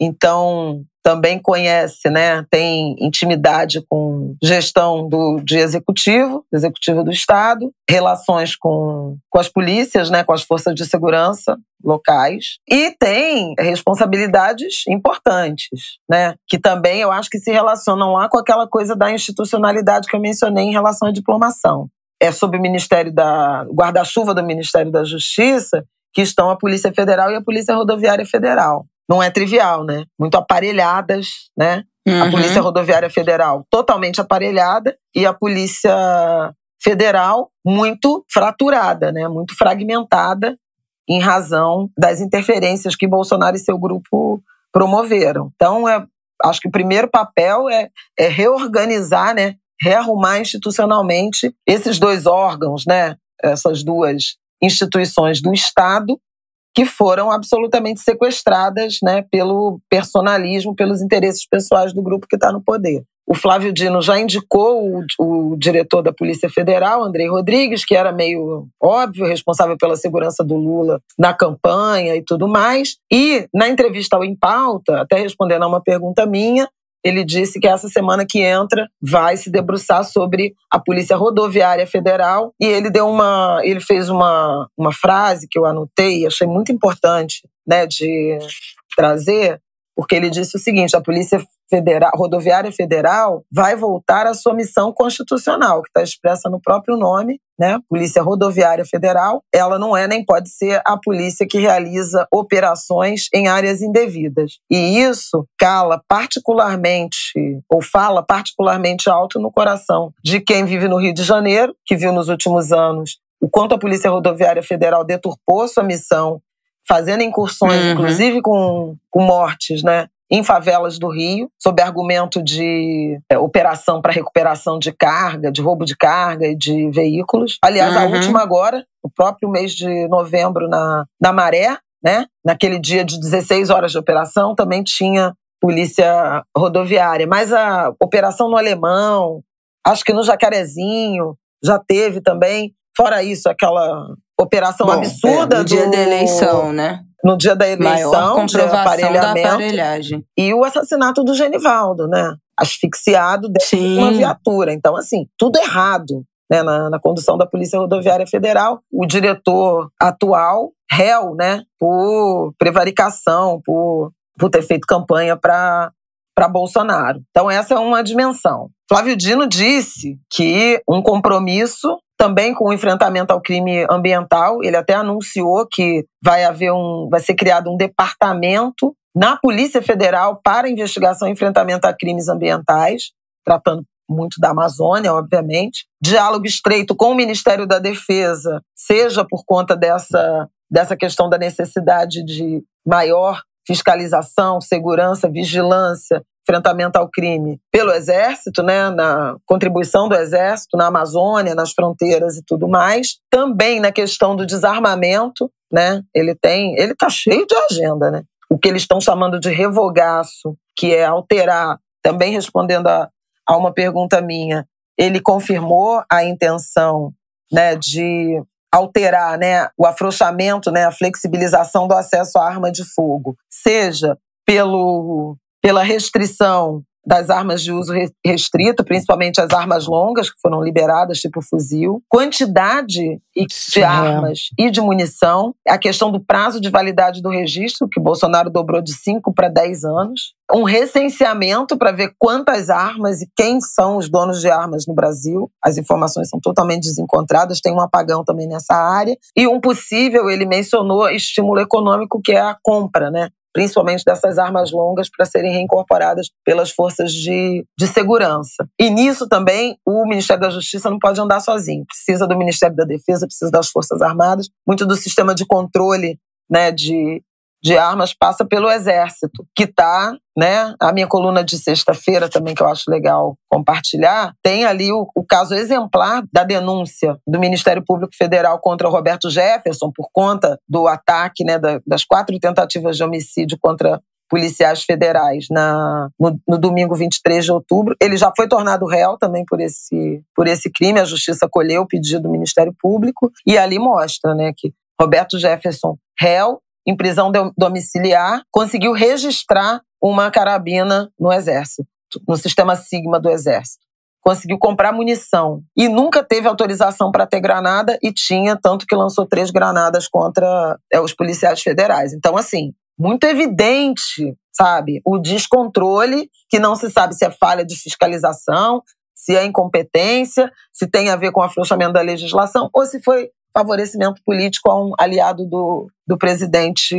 então também conhece, né, tem intimidade com gestão do, de executivo, executivo do Estado, relações com, com as polícias, né, com as forças de segurança locais, e tem responsabilidades importantes, né, que também eu acho que se relacionam lá com aquela coisa da institucionalidade que eu mencionei em relação à diplomação. É sob o Ministério da guarda-chuva do Ministério da Justiça que estão a Polícia Federal e a Polícia Rodoviária Federal não é trivial, né? Muito aparelhadas, né? Uhum. A Polícia Rodoviária Federal totalmente aparelhada e a Polícia Federal muito fraturada, né? Muito fragmentada em razão das interferências que Bolsonaro e seu grupo promoveram. Então, é, acho que o primeiro papel é, é reorganizar, né? Rearrumar institucionalmente esses dois órgãos, né? Essas duas instituições do Estado que foram absolutamente sequestradas né, pelo personalismo, pelos interesses pessoais do grupo que está no poder. O Flávio Dino já indicou o, o, diretor da Polícia Federal, Andrei Rodrigues, que era meio óbvio, responsável pela segurança do Lula na campanha e tudo mais. E na entrevista ao Em Pauta, até respondendo a uma pergunta minha, ele disse que essa semana que entra vai se debruçar sobre a Polícia Rodoviária Federal e ele deu uma, ele fez uma, uma frase que eu anotei, achei muito importante, né, de trazer, porque ele disse o seguinte: a Polícia Federal, Rodoviária Federal vai voltar à sua missão constitucional, que está expressa no próprio nome, né? Polícia Rodoviária Federal. Ela não é nem pode ser a polícia que realiza operações em áreas indevidas. E isso cala particularmente, ou fala particularmente alto no coração de quem vive no Rio de Janeiro, que viu nos últimos anos o quanto a Polícia Rodoviária Federal deturpou sua missão fazendo incursões, uhum. inclusive com, com mortes, né? Em favelas do Rio, sob argumento de é, operação para recuperação de carga, de roubo de carga e de veículos. Aliás, uhum. a última agora, no próprio mês de novembro, na, na Maré, né? Naquele dia de 16 horas de operação, também tinha polícia rodoviária. Mas a operação no Alemão, acho que no Jacarezinho, já teve também. Fora isso, aquela operação Bom, absurda é, no do... dia da eleição, né? No dia da eleição, Maior de comprovação aparelhamento. da aparelhagem. E o assassinato do Genivaldo, né? Asfixiado dentro Sim. de uma viatura. Então, assim, tudo errado né? na, na condução da Polícia Rodoviária Federal. O diretor atual, réu, né? Por prevaricação, por, por ter feito campanha para para Bolsonaro. Então, essa é uma dimensão. Flávio Dino disse que um compromisso também com o enfrentamento ao crime ambiental. Ele até anunciou que vai haver um, vai ser criado um departamento na Polícia Federal para investigação e enfrentamento a crimes ambientais, tratando muito da Amazônia, obviamente. Diálogo estreito com o Ministério da Defesa, seja por conta dessa, dessa questão da necessidade de maior fiscalização, segurança, vigilância, enfrentamento ao crime pelo Exército, né, na contribuição do Exército na Amazônia, nas fronteiras e tudo mais. Também na questão do desarmamento, né, ele tem, ele está cheio de agenda, né? O que eles estão chamando de revogaço, que é alterar, também respondendo a, a uma pergunta minha, ele confirmou a intenção, né, de alterar, né, o afrouxamento, né, a flexibilização do acesso à arma de fogo, seja pelo pela restrição das armas de uso restrito, principalmente as armas longas que foram liberadas, tipo fuzil, quantidade de armas e de munição, a questão do prazo de validade do registro, que Bolsonaro dobrou de 5 para 10 anos, um recenseamento para ver quantas armas e quem são os donos de armas no Brasil. As informações são totalmente desencontradas, tem um apagão também nessa área. E um possível, ele mencionou, estímulo econômico, que é a compra, né? Principalmente dessas armas longas, para serem reincorporadas pelas forças de, de segurança. E nisso também o Ministério da Justiça não pode andar sozinho. Precisa do Ministério da Defesa, precisa das Forças Armadas, muito do sistema de controle né, de, de armas passa pelo Exército, que está, né? A minha coluna de sexta-feira também, que eu acho legal compartilhar, tem ali o, o, caso exemplar da denúncia do Ministério Público Federal contra Roberto Jefferson por conta do ataque, né, da, das quatro tentativas de homicídio contra policiais federais na, no, no, domingo 23 de outubro. Ele já foi tornado réu também por esse, por esse crime. A justiça acolheu o pedido do Ministério Público e ali mostra né, que Roberto Jefferson, réu, em prisão domiciliar, conseguiu registrar uma carabina no Exército, no sistema Sigma do Exército. Conseguiu comprar munição e nunca teve autorização para ter granada e tinha, tanto que lançou três granadas contra é, os policiais federais. Então, assim, muito evidente, sabe, o descontrole, que não se sabe se é falha de fiscalização, se é incompetência, se tem a ver com afrouxamento da legislação ou se foi favorecimento político a um aliado do, do presidente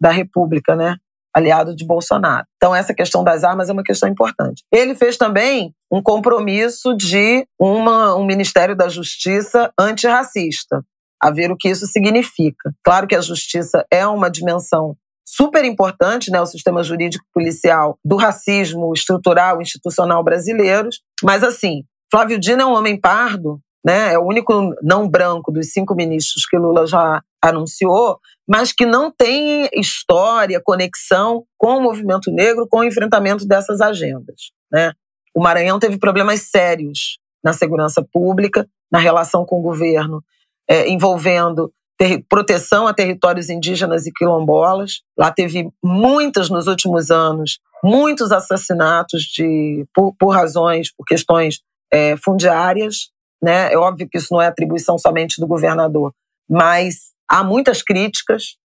da República, né? aliado de Bolsonaro. Então, essa questão das armas é uma questão importante. Ele fez também um compromisso de uma, um Ministério da Justiça antirracista, a ver o que isso significa. Claro que a justiça é uma dimensão super importante, né, o sistema jurídico policial do racismo estrutural, institucional brasileiros, mas assim, Flávio Dino é um homem pardo né? É o único não branco dos cinco ministros que Lula já anunciou, mas que não tem história, conexão com o movimento negro, com o enfrentamento dessas agendas. Né? O Maranhão teve problemas sérios na segurança pública, na relação com o governo, é, envolvendo proteção a territórios indígenas e quilombolas. Lá teve muitas nos últimos anos, muitos assassinatos de, por, por razões, por questões é, fundiárias, né? É óbvio que isso não é atribuição somente do governador, mas há muitas críticas.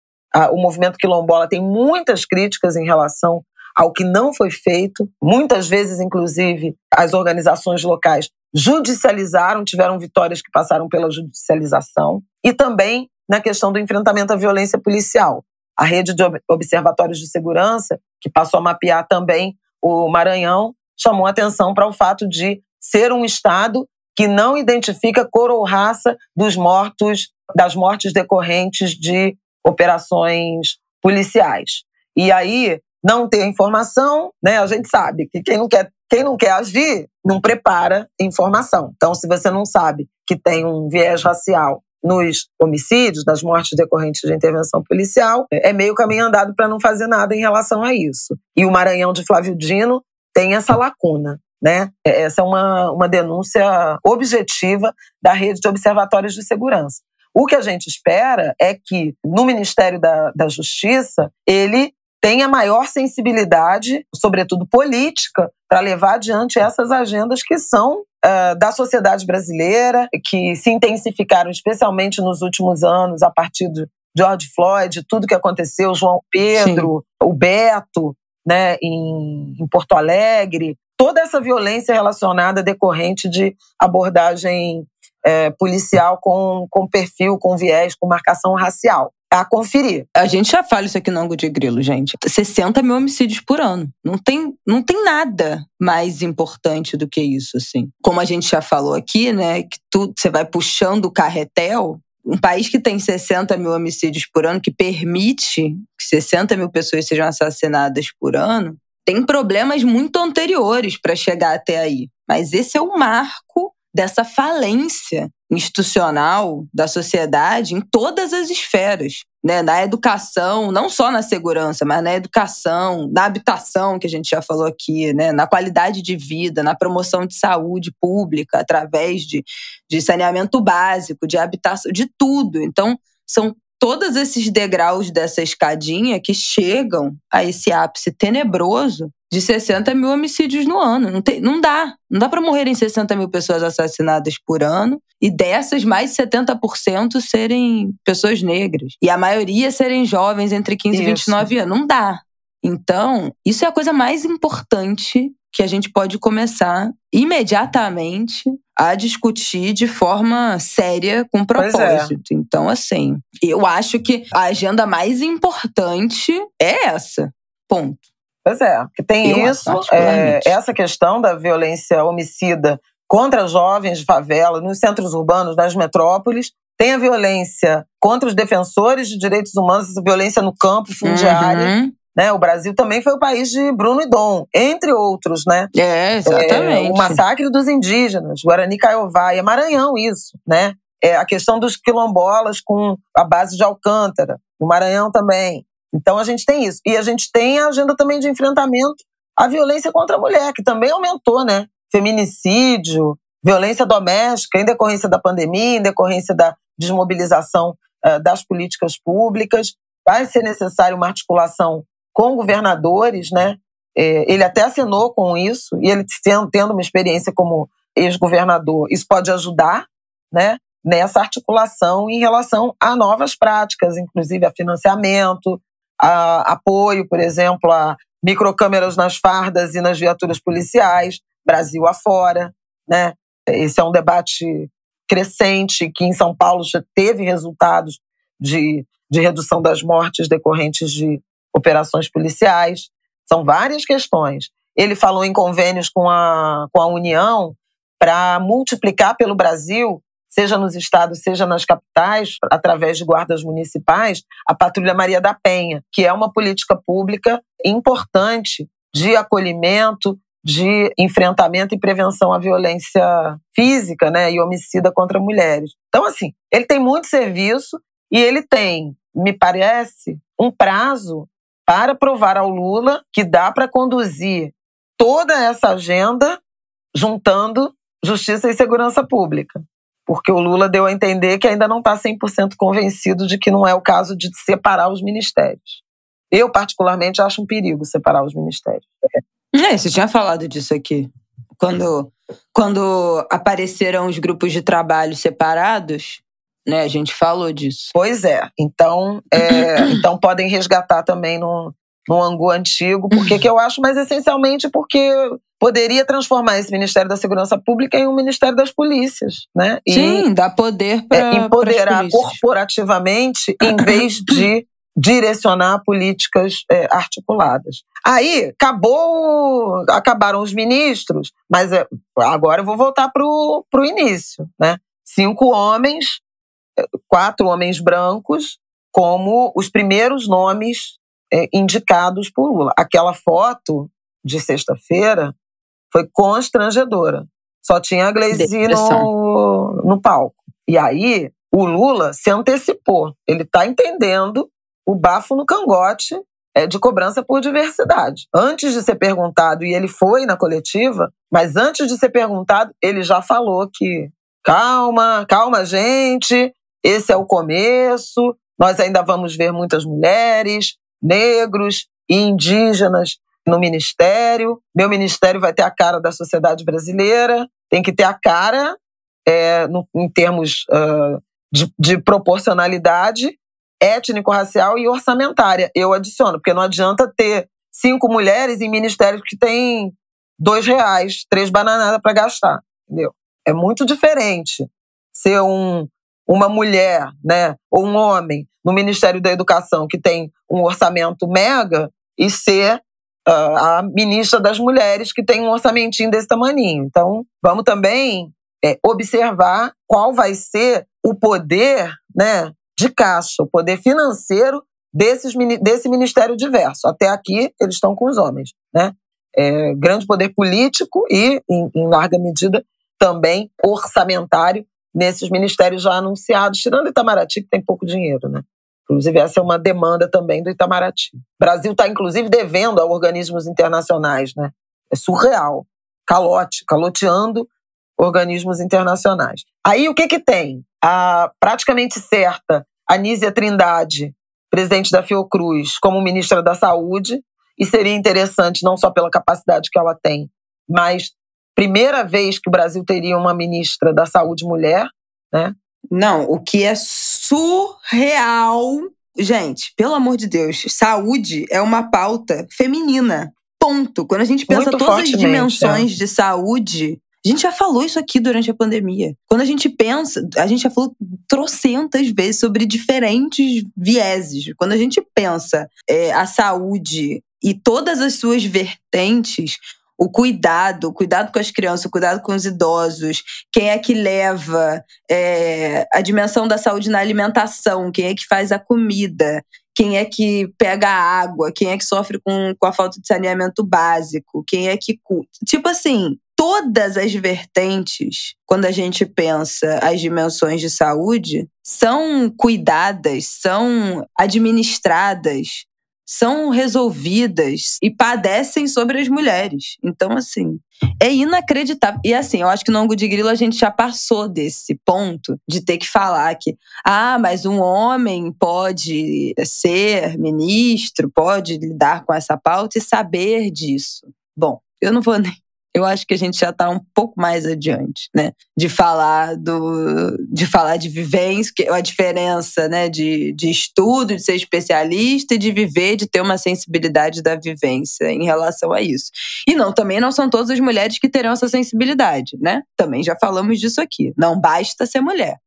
O movimento quilombola tem muitas críticas em relação ao que não foi feito. Muitas vezes, inclusive, as organizações locais judicializaram, tiveram vitórias que passaram pela judicialização. E também na questão do enfrentamento à violência policial. A rede de observatórios de segurança, que passou a mapear também o Maranhão, chamou atenção para o fato de ser um estado que não identifica cor ou raça dos mortos, das mortes decorrentes de operações policiais. E aí, não ter informação, né? A gente sabe que quem não quer, quem não quer agir não prepara informação. Então, se você não sabe que tem um viés racial nos homicídios, nas mortes decorrentes de intervenção policial, é meio caminho andado para não fazer nada em relação a isso. E o Maranhão de Flávio Dino tem essa lacuna. Né? Essa é uma, uma denúncia objetiva da rede de observatórios de segurança. O que a gente espera é que no Ministério da, da Justiça ele tenha maior sensibilidade, sobretudo política, para levar adiante essas agendas que são uh, da sociedade brasileira, que se intensificaram especialmente nos últimos anos, a partir de George Floyd, tudo que aconteceu, João Pedro, Sim. o Beto, né, em, em Porto Alegre, toda essa violência relacionada decorrente de abordagem é, policial com, com perfil, com viés, com marcação racial. A conferir. A gente já fala isso aqui no ângulo de grilo, gente. 60 mil homicídios por ano. Não tem, não tem nada mais importante do que isso, assim. Como a gente já falou aqui, né? Que tu, você vai puxando o carretel, um país que tem 60 mil homicídios por ano, que permite que 60 mil pessoas sejam assassinadas por ano, tem problemas muito anteriores para chegar até aí. Mas esse é o marco dessa falência institucional da sociedade em todas as esferas. Né, na educação, não só na segurança, mas na educação, na habitação, que a gente já falou aqui, né, na qualidade de vida, na promoção de saúde pública, através de, de saneamento básico, de habitação, de tudo. Então, são todos esses degraus dessa escadinha que chegam a esse ápice tenebroso de 60 mil homicídios no ano. Não, tem, não dá. Não dá para morrerem 60 mil pessoas assassinadas por ano e dessas, mais de 70% serem pessoas negras. E a maioria serem jovens entre 15 e 29 anos. Não dá. Então, isso é a coisa mais importante que a gente pode começar imediatamente a discutir de forma séria, com é. propósito. É. Então, assim, eu acho que a agenda mais importante é essa. Ponto. Pois é, porque tem eu isso, é, essa questão da violência homicida contra jovens de favela, nos centros urbanos, nas metrópoles, tem a violência contra os defensores de direitos humanos, essa violência no campo fundiário. Uhum. Né? O Brasil também foi o país de Bruno e Dom, entre outros, né? É, exatamente. É, o massacre dos indígenas, Guarani Caiová, é Maranhão isso, né? É a questão dos quilombolas com a base de Alcântara, no Maranhão também. Então a gente tem isso. E a gente tem a agenda também de enfrentamento à violência contra a mulher, que também aumentou, né? Feminicídio, violência doméstica em decorrência da pandemia, em decorrência da desmobilização uh, das políticas públicas. Vai ser necessário uma articulação com governadores, né? É, ele até assinou com isso, e ele tendo uma experiência como ex-governador, isso pode ajudar, né? Nessa articulação em relação a novas práticas, inclusive a financiamento, a apoio, por exemplo, a microcâmeras nas fardas e nas viaturas policiais, Brasil afora, né? Esse é um debate crescente que em São Paulo já teve resultados de, de redução das mortes decorrentes de operações policiais. São várias questões. Ele falou em convênios com a, com a União para multiplicar pelo Brasil seja nos estados, seja nas capitais, através de guardas municipais, a Patrulha Maria da Penha, que é uma política pública importante de acolhimento, de enfrentamento e prevenção à violência física né, e homicida contra mulheres. Então, assim, ele tem muito serviço e ele tem, me parece, um prazo para provar ao Lula que dá para conduzir toda essa agenda juntando justiça e segurança pública porque o Lula deu a entender que ainda não está 100% convencido de que não é o caso de separar os ministérios. Eu, particularmente, acho um perigo separar os ministérios. É, você tinha falado disso aqui. Quando, quando apareceram os grupos de trabalho separados, né, a gente falou disso. Pois é. Então, é, então podem resgatar também no, no Angu antigo. Por que eu acho? Mas essencialmente porque poderia transformar esse Ministério da Segurança Pública em um Ministério das Polícias, né? E Sim, dá poder para é, empoderar corporativamente em vez de direcionar políticas é, articuladas. Aí acabou, acabaram os ministros, mas é, agora eu vou voltar para o início, né? Cinco homens, quatro homens brancos, como os primeiros nomes é, indicados por Lula. Aquela foto de sexta-feira foi constrangedora. Só tinha a Gleisi no, no palco. E aí, o Lula se antecipou. Ele está entendendo o bafo no cangote é, de cobrança por diversidade. Antes de ser perguntado, e ele foi na coletiva, mas antes de ser perguntado, ele já falou que calma, calma, gente, esse é o começo, nós ainda vamos ver muitas mulheres, negros e indígenas no ministério. Meu ministério vai ter a cara da sociedade brasileira, tem que ter a cara é, no, em termos uh, de, de proporcionalidade étnico-racial e orçamentária. Eu adiciono, porque não adianta ter cinco mulheres em ministérios que têm dois reais, três bananadas para gastar, entendeu? É muito diferente ser um, uma mulher, né, ou um homem no Ministério da Educação que tem um orçamento mega e ser uh, a ministra das Mulheres que tem um orçamentinho desse tamaninho. Então, vamos também é, observar qual vai ser o poder, né, de caixa, o poder financeiro desses, desse ministério diverso. Até aqui, eles estão com os homens, né? É, grande poder político e, em, em larga medida, também orçamentário nesses ministérios já anunciados, tirando Itamaraty, que tem pouco dinheiro, né? Inclusive, essa é uma demanda também do Itamaraty. O Brasil está, inclusive, devendo a organismos internacionais, né? É surreal. Calote, caloteando organismos internacionais. Aí, o que que tem? A praticamente certa Anísia Trindade, presidente da Fiocruz, como ministra da Saúde, e seria interessante não só pela capacidade que ela tem, mas primeira vez que o Brasil teria uma ministra da saúde mulher, né? Não, o que é surreal. Gente, pelo amor de Deus, saúde é uma pauta feminina. Ponto. Quando a gente pensa Muito todas as fortemente, dimensões de saúde, a gente já falou isso aqui durante a pandemia. Quando a gente pensa, a gente já falou trocentas vezes sobre diferentes vieses. Quando a gente pensa é, a saúde e todas as suas vertentes, o cuidado, o cuidado com as crianças, o cuidado com os idosos, quem é que leva é, a dimensão da saúde na alimentação, quem é que faz a comida, quem é que pega a água, quem é que sofre com, com a falta de saneamento básico, quem é que. Tipo assim, todas as vertentes, quando a gente pensa as dimensões de saúde, são cuidadas, são administradas são resolvidas e padecem sobre as mulheres. Então, assim, é inacreditável. E assim, eu acho que no ângulo de grilo a gente já passou desse ponto de ter que falar que, ah, mas um homem pode ser ministro, pode lidar com essa pauta e saber disso. Bom, eu não vou nem eu acho que a gente já está um pouco mais adiante, né? De falar do, de falar de vivência, a diferença, né? De, de estudo, de ser especialista e de viver, de ter uma sensibilidade da vivência em relação a isso. E não, também não são todas as mulheres que terão essa sensibilidade, né? Também já falamos disso aqui. Não basta ser mulher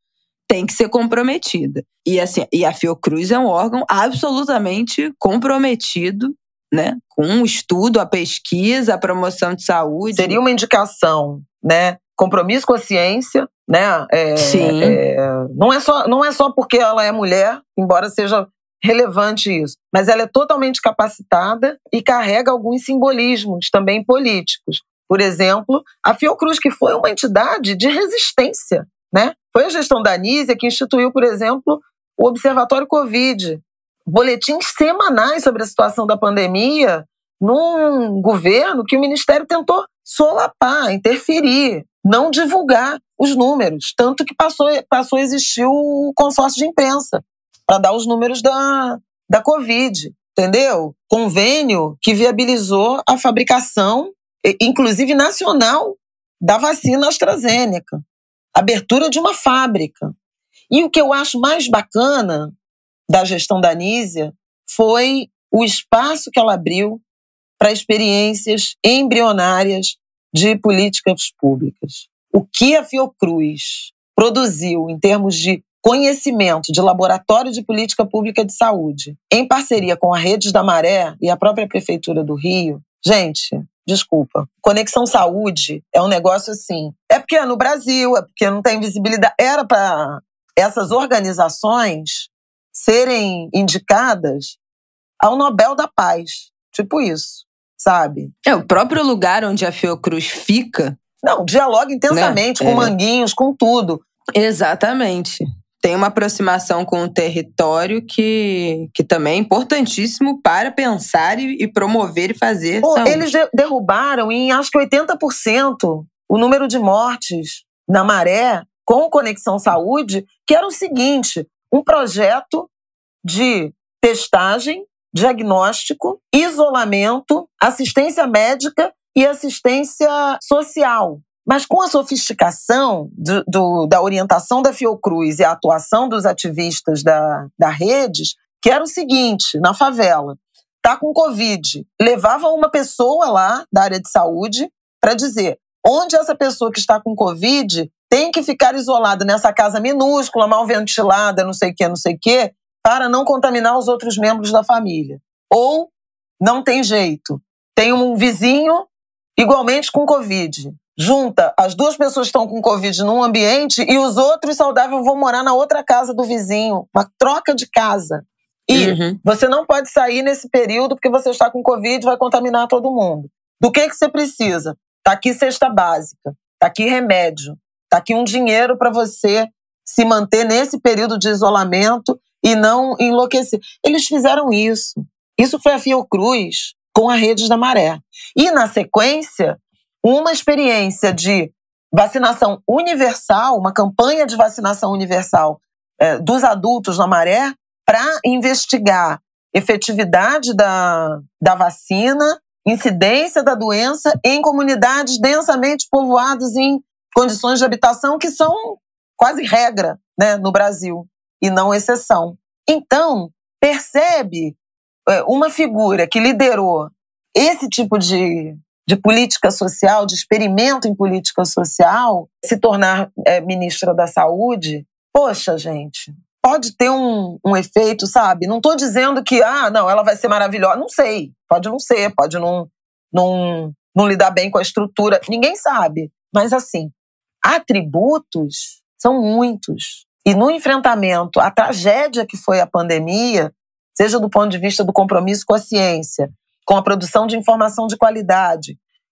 tem que ser comprometida. E assim, e a Fiocruz é um órgão absolutamente comprometido né? Com o estudo, a pesquisa, a promoção de saúde. Seria uma indicação, né? Compromisso com a ciência, né? É, Sim. É, não, é só, não é só porque ela é mulher, embora seja relevante isso, mas ela é totalmente capacitada e carrega alguns simbolismos também políticos. Por exemplo, a Fiocruz, que foi uma entidade de resistência, né? Foi a gestão da Anísia que instituiu, por exemplo, o Observatório Covid, boletins semanais sobre a situação da pandemia num governo que o Ministério tentou solapar, interferir, não divulgar os números. Tanto que passou, passou a existir o consórcio de imprensa para dar os números da, da Covid, entendeu? Convênio que viabilizou a fabricação, inclusive nacional, da vacina AstraZeneca. Abertura de uma fábrica. E o que eu acho mais bacana da gestão da Anísia foi o espaço que ela abriu para experiências embrionárias de políticas públicas. O que a Fiocruz produziu em termos de conhecimento de laboratório de política pública de saúde, em parceria com a Redes da Maré e a própria Prefeitura do Rio, gente, desculpa. Conexão Saúde é um negócio assim. É porque é no Brasil, é porque não tem visibilidade. Era para essas organizações serem indicadas ao Nobel da Paz. Tipo isso, sabe? É, o próprio lugar onde a Fiocruz fica. Não, dialoga intensamente né? com é. manguinhos, com tudo. Exatamente. Tem uma aproximação com o território que, que também é importantíssimo para pensar e, e promover e fazer. Pô, eles de derrubaram em acho que 80% o número de mortes na maré com Conexão Saúde, que era o seguinte: um projeto de testagem, diagnóstico, isolamento, assistência médica e assistência social. Mas com a sofisticação do, do, da orientação da Fiocruz e a atuação dos ativistas da, da redes, que era o seguinte, na favela, tá com Covid, levava uma pessoa lá da área de saúde para dizer onde essa pessoa que está com Covid tem que ficar isolada nessa casa minúscula, mal ventilada, não sei o que, não sei o que, para não contaminar os outros membros da família. Ou não tem jeito. Tem um vizinho igualmente com Covid. Junta, as duas pessoas estão com Covid num ambiente e os outros saudáveis vão morar na outra casa do vizinho. Uma troca de casa. E uhum. você não pode sair nesse período porque você está com Covid e vai contaminar todo mundo. Do que, que você precisa? Tá aqui cesta básica, tá aqui remédio, Tá aqui um dinheiro para você se manter nesse período de isolamento e não enlouquecer. Eles fizeram isso. Isso foi a Fiocruz com a Redes da Maré. E, na sequência, uma experiência de vacinação universal, uma campanha de vacinação universal é, dos adultos na Maré, para investigar efetividade da, da vacina, incidência da doença em comunidades densamente povoadas em condições de habitação que são quase regra né, no Brasil e não exceção. Então, percebe é, uma figura que liderou esse tipo de, de política social, de experimento em política social, se tornar é, ministra da Saúde, poxa, gente, pode ter um, um efeito, sabe? Não estou dizendo que, ah, não, ela vai ser maravilhosa. Não sei. Pode não ser, pode não, não, não lidar bem com a estrutura. Ninguém sabe. Mas, assim, atributos são muitos. E no enfrentamento à tragédia que foi a pandemia, seja do ponto de vista do compromisso com a ciência, com a produção de informação de qualidade,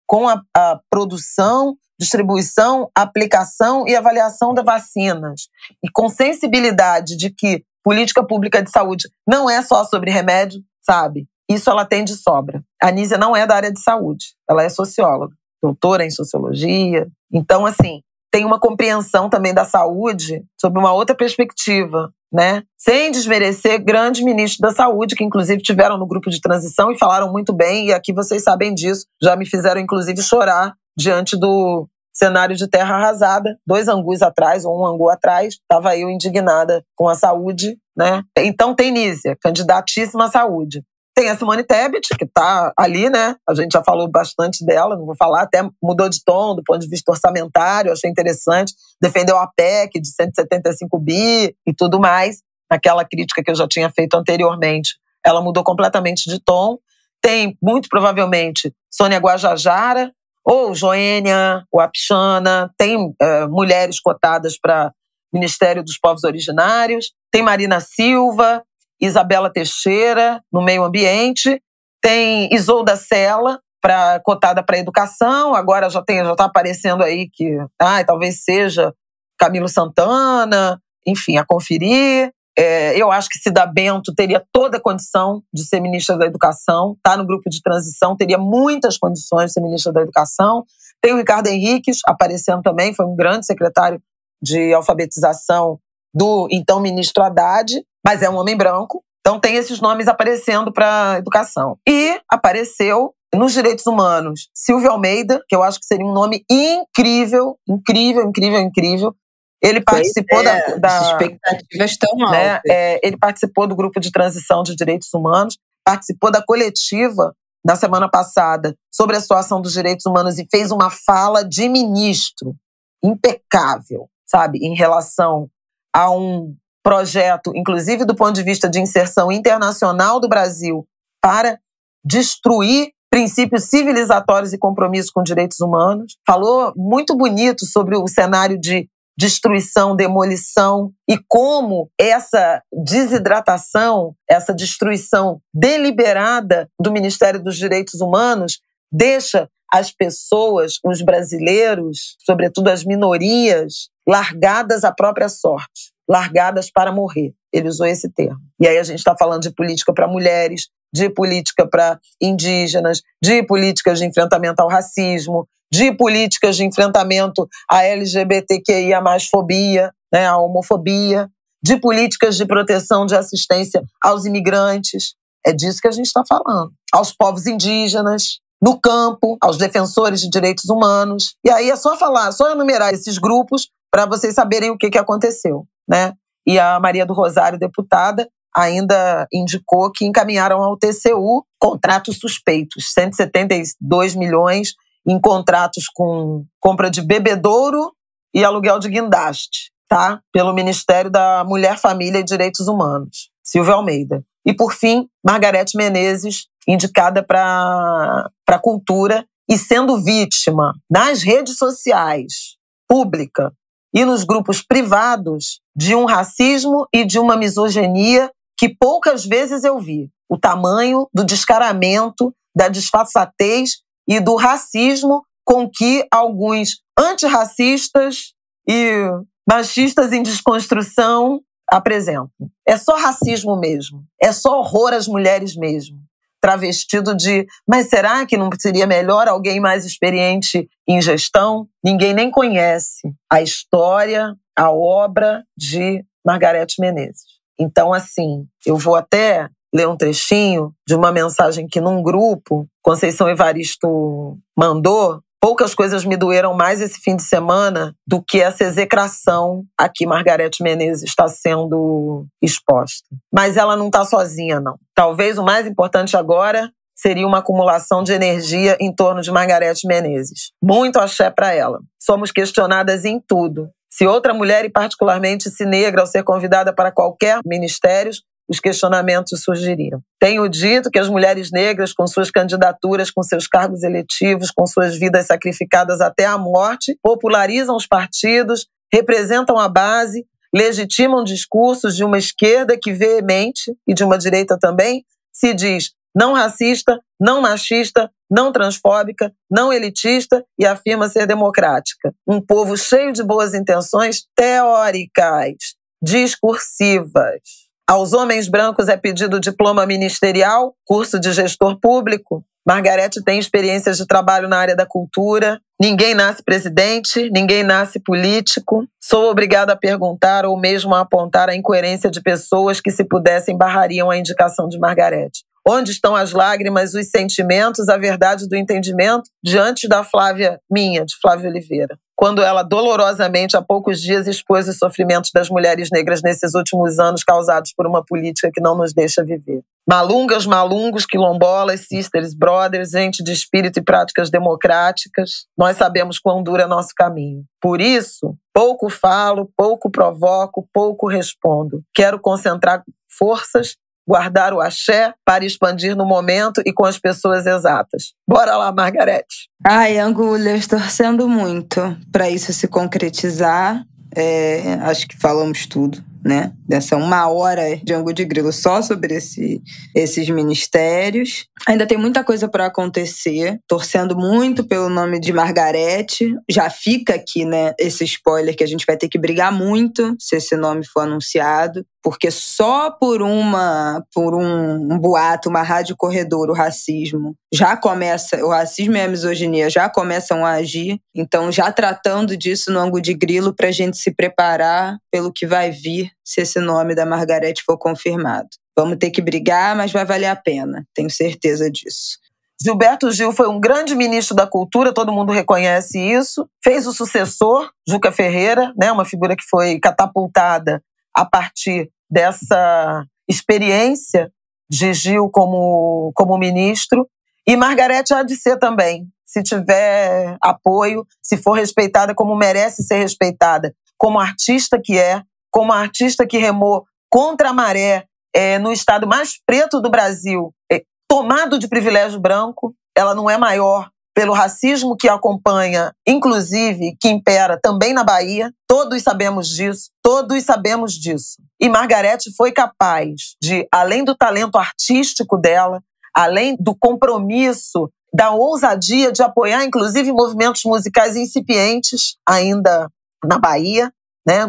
com a, a produção distribuição, aplicação e avaliação das vacinas. E com sensibilidade de que política pública de saúde não é só sobre remédio, sabe? Isso ela tem de sobra. A Nízia não é da área de saúde, ela é socióloga, doutora em sociologia. Então, assim, tem uma compreensão também da saúde sob uma outra perspectiva, né? Sem desmerecer grandes ministros da saúde, que inclusive tiveram no grupo de transição e falaram muito bem, e aqui vocês sabem disso, já me fizeram inclusive chorar diante do cenário de terra arrasada, dois angus atrás, ou um angu atrás, estava eu indignada com a saúde, né? Então tem Nízia, candidatíssima à saúde. Tem a Simone Tebet, que está ali, né? A gente já falou bastante dela, não vou falar, até mudou de tom do ponto de vista orçamentário, achei interessante. Defendeu a PEC de 175 bi e tudo mais. Naquela crítica que eu já tinha feito anteriormente, ela mudou completamente de tom. Tem, muito provavelmente, Sônia Guajajara, ou Joênia, ou Apixana, tem é, mulheres cotadas para Ministério dos Povos Originários, tem Marina Silva, Isabela Teixeira no meio ambiente, tem Isolda Sela para cotada para educação, agora já já está aparecendo aí que ah, talvez seja Camilo Santana, enfim, a conferir. É, eu acho que Cida Bento teria toda a condição de ser ministra da Educação, está no grupo de transição, teria muitas condições de ser ministra da Educação. Tem o Ricardo Henriques aparecendo também, foi um grande secretário de alfabetização do então ministro Haddad, mas é um homem branco. Então tem esses nomes aparecendo para a educação. E apareceu nos direitos humanos Silvio Almeida, que eu acho que seria um nome incrível, incrível, incrível, incrível, ele participou é, da, da. As expectativas estão né, altas. É, ele participou do grupo de transição de direitos humanos, participou da coletiva na semana passada sobre a situação dos direitos humanos e fez uma fala de ministro impecável, sabe, em relação a um projeto, inclusive do ponto de vista de inserção internacional do Brasil, para destruir princípios civilizatórios e compromissos com direitos humanos. Falou muito bonito sobre o cenário de destruição, demolição e como essa desidratação, essa destruição deliberada do Ministério dos Direitos Humanos deixa as pessoas, os brasileiros, sobretudo as minorias, largadas à própria sorte, largadas para morrer. Ele usou esse termo. E aí a gente está falando de política para mulheres, de política para indígenas, de políticas de enfrentamento ao racismo, de políticas de enfrentamento à LGBTQIA fobia, né, à homofobia, de políticas de proteção de assistência aos imigrantes. É disso que a gente está falando. Aos povos indígenas, no campo, aos defensores de direitos humanos. E aí é só falar, só enumerar esses grupos para vocês saberem o que, que aconteceu. Né? E a Maria do Rosário, deputada, ainda indicou que encaminharam ao TCU contratos suspeitos, 172 milhões em contratos com compra de bebedouro e aluguel de guindaste, tá? Pelo Ministério da Mulher, Família e Direitos Humanos, Silvia Almeida. E, por fim, Margarete Menezes, indicada para a cultura e sendo vítima nas redes sociais, pública e nos grupos privados de um racismo e de uma misoginia que poucas vezes eu vi. O tamanho do descaramento, da disfarçatez e do racismo com que alguns antirracistas e machistas em desconstrução apresentam. É só racismo mesmo. É só horror às mulheres mesmo. Travestido de, mas será que não seria melhor alguém mais experiente em gestão? Ninguém nem conhece a história, a obra de Margarete Menezes. Então, assim, eu vou até ler um trechinho de uma mensagem que num grupo Conceição Evaristo mandou. Poucas coisas me doeram mais esse fim de semana do que essa execração a que Margarete Menezes está sendo exposta. Mas ela não está sozinha, não. Talvez o mais importante agora seria uma acumulação de energia em torno de Margarete Menezes. Muito axé para ela. Somos questionadas em tudo. Se outra mulher, e particularmente se negra, ao ser convidada para qualquer ministério, os questionamentos surgiriam. Tenho dito que as mulheres negras, com suas candidaturas, com seus cargos eletivos, com suas vidas sacrificadas até a morte, popularizam os partidos, representam a base, legitimam discursos de uma esquerda que veemente e de uma direita também se diz não racista, não machista, não transfóbica, não elitista e afirma ser democrática. Um povo cheio de boas intenções teóricas, discursivas. Aos homens brancos é pedido diploma ministerial, curso de gestor público. Margarete tem experiências de trabalho na área da cultura. Ninguém nasce presidente, ninguém nasce político. Sou obrigada a perguntar ou mesmo a apontar a incoerência de pessoas que, se pudessem, barrariam a indicação de Margarete. Onde estão as lágrimas, os sentimentos, a verdade do entendimento diante da Flávia minha, de Flávia Oliveira? Quando ela dolorosamente, há poucos dias, expôs os sofrimentos das mulheres negras nesses últimos anos causados por uma política que não nos deixa viver. Malungas, malungos, quilombolas, sisters, brothers, gente de espírito e práticas democráticas, nós sabemos quão duro é nosso caminho. Por isso, pouco falo, pouco provoco, pouco respondo. Quero concentrar forças guardar o axé para expandir no momento e com as pessoas exatas. Bora lá, Margarete. Ai, Angulhas, torcendo muito para isso se concretizar. É, acho que falamos tudo né? Dessa uma hora de ângulo de grilo só sobre esse, esses ministérios. Ainda tem muita coisa para acontecer, torcendo muito pelo nome de Margarete. Já fica aqui, né, esse spoiler que a gente vai ter que brigar muito se esse nome for anunciado, porque só por uma por um, um boato, uma rádio corredor, o racismo já começa, o racismo e a misoginia já começam a agir. Então, já tratando disso no ângulo de grilo para a gente se preparar pelo que vai vir se esse nome da Margarete for confirmado. Vamos ter que brigar, mas vai valer a pena, tenho certeza disso. Gilberto Gil foi um grande ministro da cultura, todo mundo reconhece isso. Fez o sucessor, Juca Ferreira, né, uma figura que foi catapultada a partir dessa experiência de Gil como, como ministro. E Margarete há de ser também, se tiver apoio, se for respeitada como merece ser respeitada, como artista que é, como artista que remou contra a maré é, no estado mais preto do Brasil, é, tomado de privilégio branco, ela não é maior pelo racismo que acompanha, inclusive, que impera também na Bahia. Todos sabemos disso, todos sabemos disso. E Margarete foi capaz de, além do talento artístico dela, além do compromisso, da ousadia de apoiar, inclusive, movimentos musicais incipientes ainda na Bahia, né,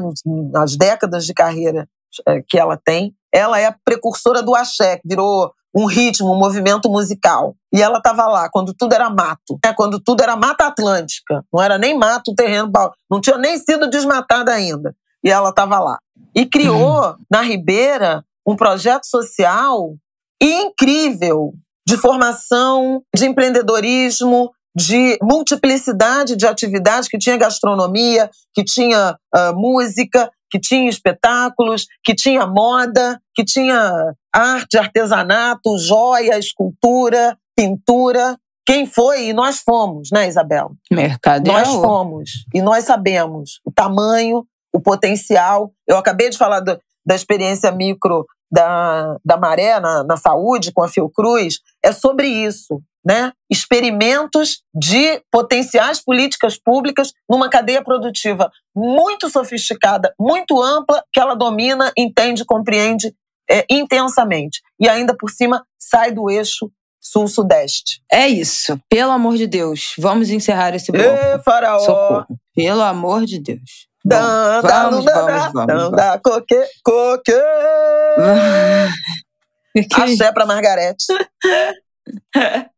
nas décadas de carreira é, que ela tem. Ela é a precursora do axé, que virou um ritmo, um movimento musical. E ela estava lá quando tudo era mato, né? quando tudo era mata atlântica. Não era nem mato, terreno, não tinha nem sido desmatada ainda. E ela estava lá. E criou uhum. na Ribeira um projeto social incrível de formação, de empreendedorismo, de multiplicidade de atividades, que tinha gastronomia, que tinha uh, música, que tinha espetáculos, que tinha moda, que tinha arte, artesanato, joia, escultura, pintura. Quem foi? E nós fomos, né, Isabel? Mercado. Nós fomos. E nós sabemos o tamanho, o potencial. Eu acabei de falar do, da experiência micro da, da Maré na, na saúde com a Fiocruz. É sobre isso né, experimentos de potenciais políticas públicas numa cadeia produtiva muito sofisticada, muito ampla, que ela domina, entende, compreende é, intensamente. E ainda por cima sai do eixo sul-sudeste. É isso. Pelo amor de Deus, vamos encerrar esse bloco. Ê, faraó. Socorro. Pelo amor de Deus. Dá, vamos, dá, vamos, coque, coque. Axé pra Margarete.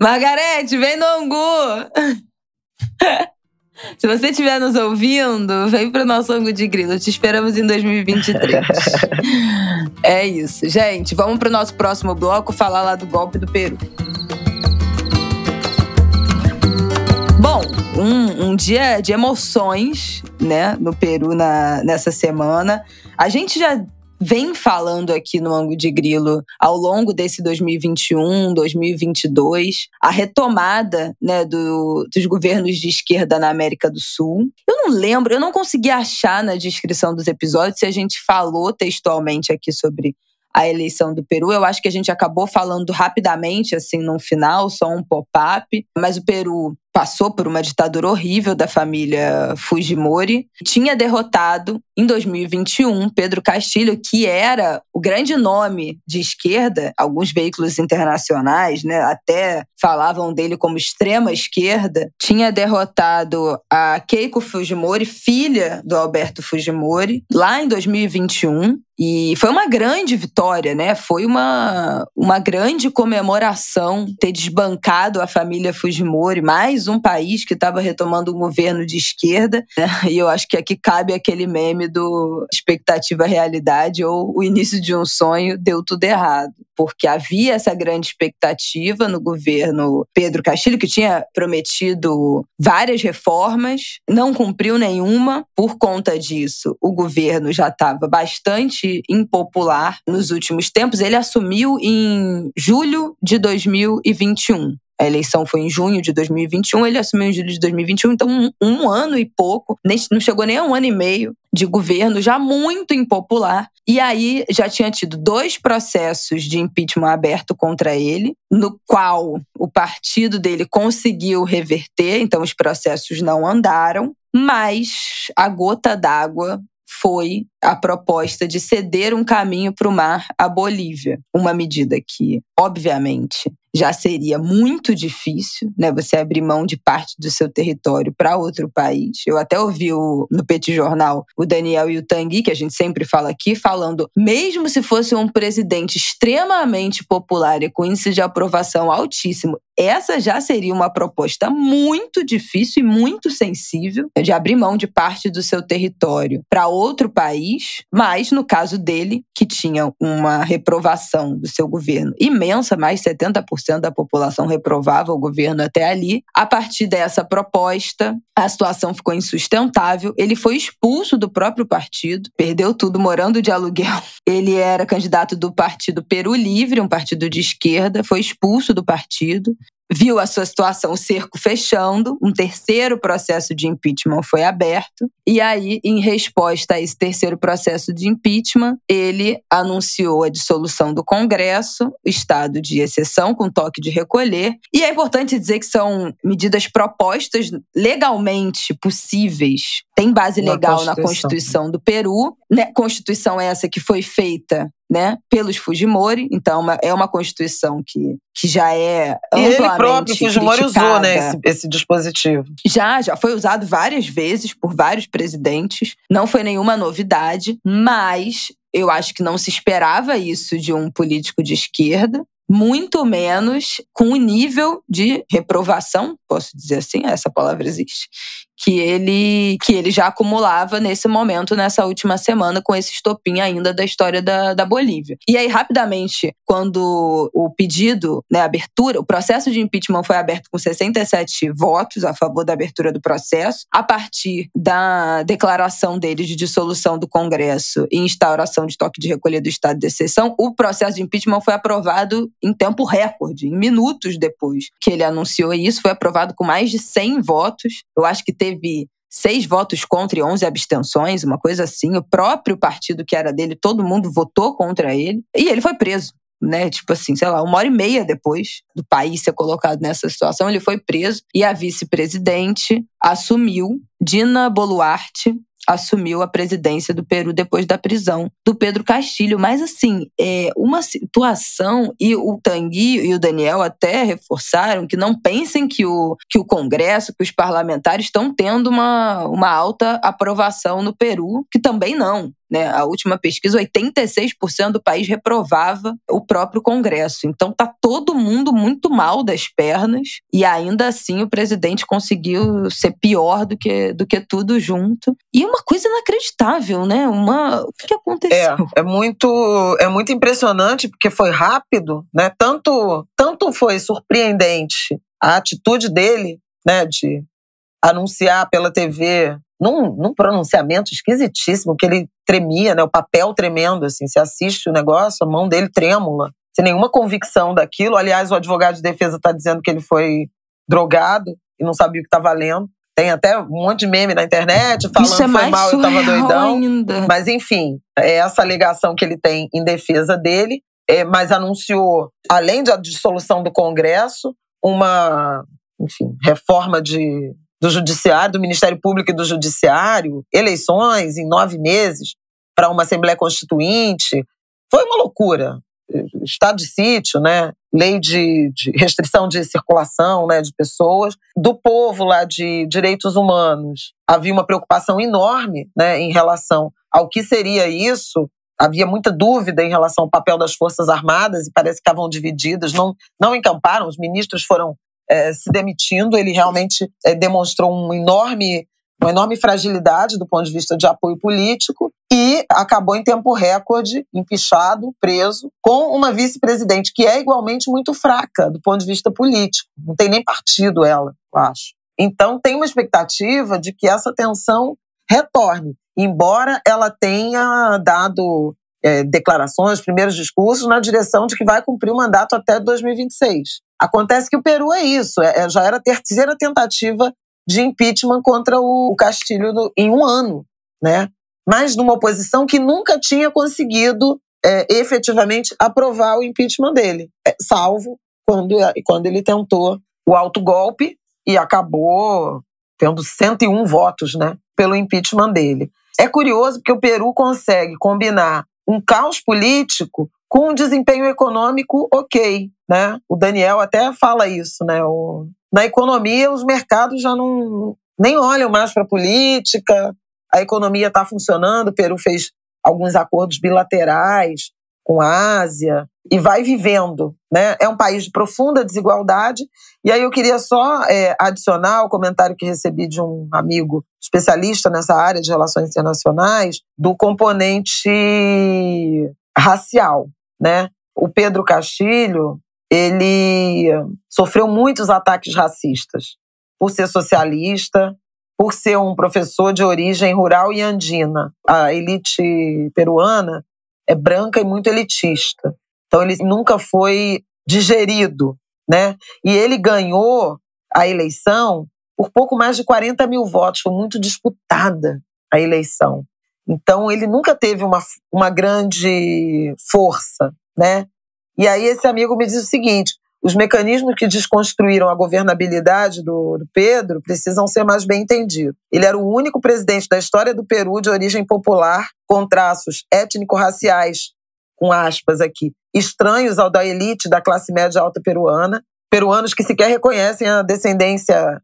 Margarete, vem no angu! Se você estiver nos ouvindo, vem para o nosso ângulo de grilo. Te esperamos em 2023. é isso. Gente, vamos para o nosso próximo bloco falar lá do golpe do Peru. Bom, um, um dia de emoções, né, no Peru na, nessa semana. A gente já vem falando aqui no Ângulo de Grilo ao longo desse 2021, 2022, a retomada né, do, dos governos de esquerda na América do Sul. Eu não lembro, eu não consegui achar na descrição dos episódios se a gente falou textualmente aqui sobre a eleição do Peru. Eu acho que a gente acabou falando rapidamente, assim, no final, só um pop-up. Mas o Peru passou por uma ditadura horrível da família Fujimori, tinha derrotado em 2021 Pedro Castilho, que era o grande nome de esquerda, alguns veículos internacionais, né, até falavam dele como extrema esquerda, tinha derrotado a Keiko Fujimori, filha do Alberto Fujimori, lá em 2021. E foi uma grande vitória, né? Foi uma, uma grande comemoração ter desbancado a família Fujimori, mais um país que estava retomando um governo de esquerda. Né? E eu acho que aqui cabe aquele meme do expectativa realidade ou o início de um sonho deu tudo errado. Porque havia essa grande expectativa no governo Pedro Castilho, que tinha prometido várias reformas, não cumpriu nenhuma. Por conta disso, o governo já estava bastante impopular nos últimos tempos. Ele assumiu em julho de 2021. A eleição foi em junho de 2021, ele assumiu em julho de 2021, então um, um ano e pouco, nem, não chegou nem a um ano e meio de governo, já muito impopular. E aí já tinha tido dois processos de impeachment aberto contra ele, no qual o partido dele conseguiu reverter, então os processos não andaram. Mas a gota d'água foi a proposta de ceder um caminho para o mar à Bolívia. Uma medida que, obviamente, já seria muito difícil, né? Você abrir mão de parte do seu território para outro país. Eu até ouvi o, no Petit Jornal o Daniel e o que a gente sempre fala aqui, falando, mesmo se fosse um presidente extremamente popular e com índice de aprovação altíssimo, essa já seria uma proposta muito difícil e muito sensível de abrir mão de parte do seu território para outro país, mas no caso dele, que tinha uma reprovação do seu governo imensa, mais 70% da população reprovava o governo até ali. A partir dessa proposta, a situação ficou insustentável. Ele foi expulso do próprio partido, perdeu tudo morando de aluguel. Ele era candidato do partido Peru Livre, um partido de esquerda, foi expulso do partido viu a sua situação, o cerco fechando, um terceiro processo de impeachment foi aberto, e aí, em resposta a esse terceiro processo de impeachment, ele anunciou a dissolução do Congresso, estado de exceção, com toque de recolher. E é importante dizer que são medidas propostas legalmente possíveis, tem base legal na Constituição do Peru, né? Constituição essa que foi feita né, pelos Fujimori. Então, é uma Constituição que, que já é amplamente E ele próprio, Fujimori, usou né, esse, esse dispositivo. Já, já foi usado várias vezes por vários presidentes. Não foi nenhuma novidade, mas eu acho que não se esperava isso de um político de esquerda muito menos com o nível de reprovação, posso dizer assim, essa palavra existe, que ele que ele já acumulava nesse momento, nessa última semana, com esse estopim ainda da história da, da Bolívia. E aí, rapidamente, quando o pedido, né, abertura, o processo de impeachment foi aberto com 67 votos a favor da abertura do processo, a partir da declaração dele de dissolução do Congresso e instauração de toque de recolher do estado de exceção, o processo de impeachment foi aprovado em tempo recorde, em minutos depois que ele anunciou isso, foi aprovado com mais de 100 votos. Eu acho que teve seis votos contra e 11 abstenções, uma coisa assim. O próprio partido que era dele, todo mundo votou contra ele. E ele foi preso. Né, tipo assim, sei lá, uma hora e meia depois do país ser colocado nessa situação, ele foi preso e a vice-presidente assumiu, Dina Boluarte, assumiu a presidência do Peru depois da prisão do Pedro Castilho. Mas, assim, é uma situação, e o Tanguy e o Daniel até reforçaram que não pensem que o, que o Congresso, que os parlamentares estão tendo uma, uma alta aprovação no Peru, que também não. Né? A última pesquisa, 86% do país reprovava o próprio Congresso. Então tá todo mundo muito mal das pernas e ainda assim o presidente conseguiu ser pior do que, do que tudo junto. E uma coisa inacreditável, né? Uma o que aconteceu? É, é muito é muito impressionante porque foi rápido, né? Tanto tanto foi surpreendente a atitude dele, né, de anunciar pela TV num, num, pronunciamento esquisitíssimo, que ele tremia, né? O papel tremendo, assim. Você assiste o negócio, a mão dele trêmula, sem nenhuma convicção daquilo. Aliás, o advogado de defesa está dizendo que ele foi drogado e não sabia o que estava lendo. Tem até um monte de meme na internet falando Isso é que foi mal e estava doidão. Ainda. Mas, enfim, é essa alegação que ele tem em defesa dele, é, mas anunciou, além da dissolução do Congresso, uma enfim, reforma de do Judiciário, do Ministério Público e do Judiciário, eleições em nove meses para uma Assembleia Constituinte. Foi uma loucura. Estado de sítio, né? lei de, de, restrição de circulação né, de pessoas, do povo lá de direitos humanos. Havia uma preocupação enorme né, em relação ao que seria isso. Havia muita dúvida em relação ao papel das Forças Armadas e parece que estavam divididas, não, não encamparam, os ministros foram é, se demitindo, ele realmente é, demonstrou um enorme, uma enorme fragilidade do ponto de vista de apoio político e acabou em tempo recorde, empichado, preso, com uma vice-presidente que é igualmente muito fraca do ponto de vista político. Não tem nem partido ela, eu acho. Então tem uma expectativa de que essa tensão retorne, embora ela tenha dado é, declarações, primeiros discursos na direção de que vai cumprir o mandato até 2026. Acontece que o Peru é isso, é, é, já era a terceira tentativa de impeachment contra o Castilho no, em um ano, né? Mas numa oposição que nunca tinha conseguido é, efetivamente aprovar o impeachment dele, é, salvo quando, quando ele tentou o autogolpe e acabou tendo 101 votos, né, pelo impeachment dele. É curioso porque o Peru consegue combinar um caos político com um desempenho econômico ok, né? O Daniel até fala isso, né? O, na economia, os mercados já não nem olham mais para a política, a economia está funcionando, o Peru fez alguns acordos bilaterais com a Ásia e vai vivendo, né? É um país de profunda desigualdade. E aí eu queria só é, adicionar o comentário que recebi de um amigo especialista nessa área de relações internacionais do componente racial, né? O Pedro Castilho, ele sofreu muitos ataques racistas por ser socialista, por ser um professor de origem rural e andina. A elite peruana é branca e muito elitista. Então ele nunca foi digerido, né? E ele ganhou a eleição por pouco mais de 40 mil votos. Foi muito disputada a eleição. Então ele nunca teve uma, uma grande força, né? E aí esse amigo me diz o seguinte: os mecanismos que desconstruíram a governabilidade do, do, Pedro precisam ser mais bem entendidos. Ele era o único presidente da história do Peru de origem popular, com traços étnico-raciais, com aspas aqui, estranhos ao da elite da classe média alta peruana, peruanos que sequer reconhecem a descendência,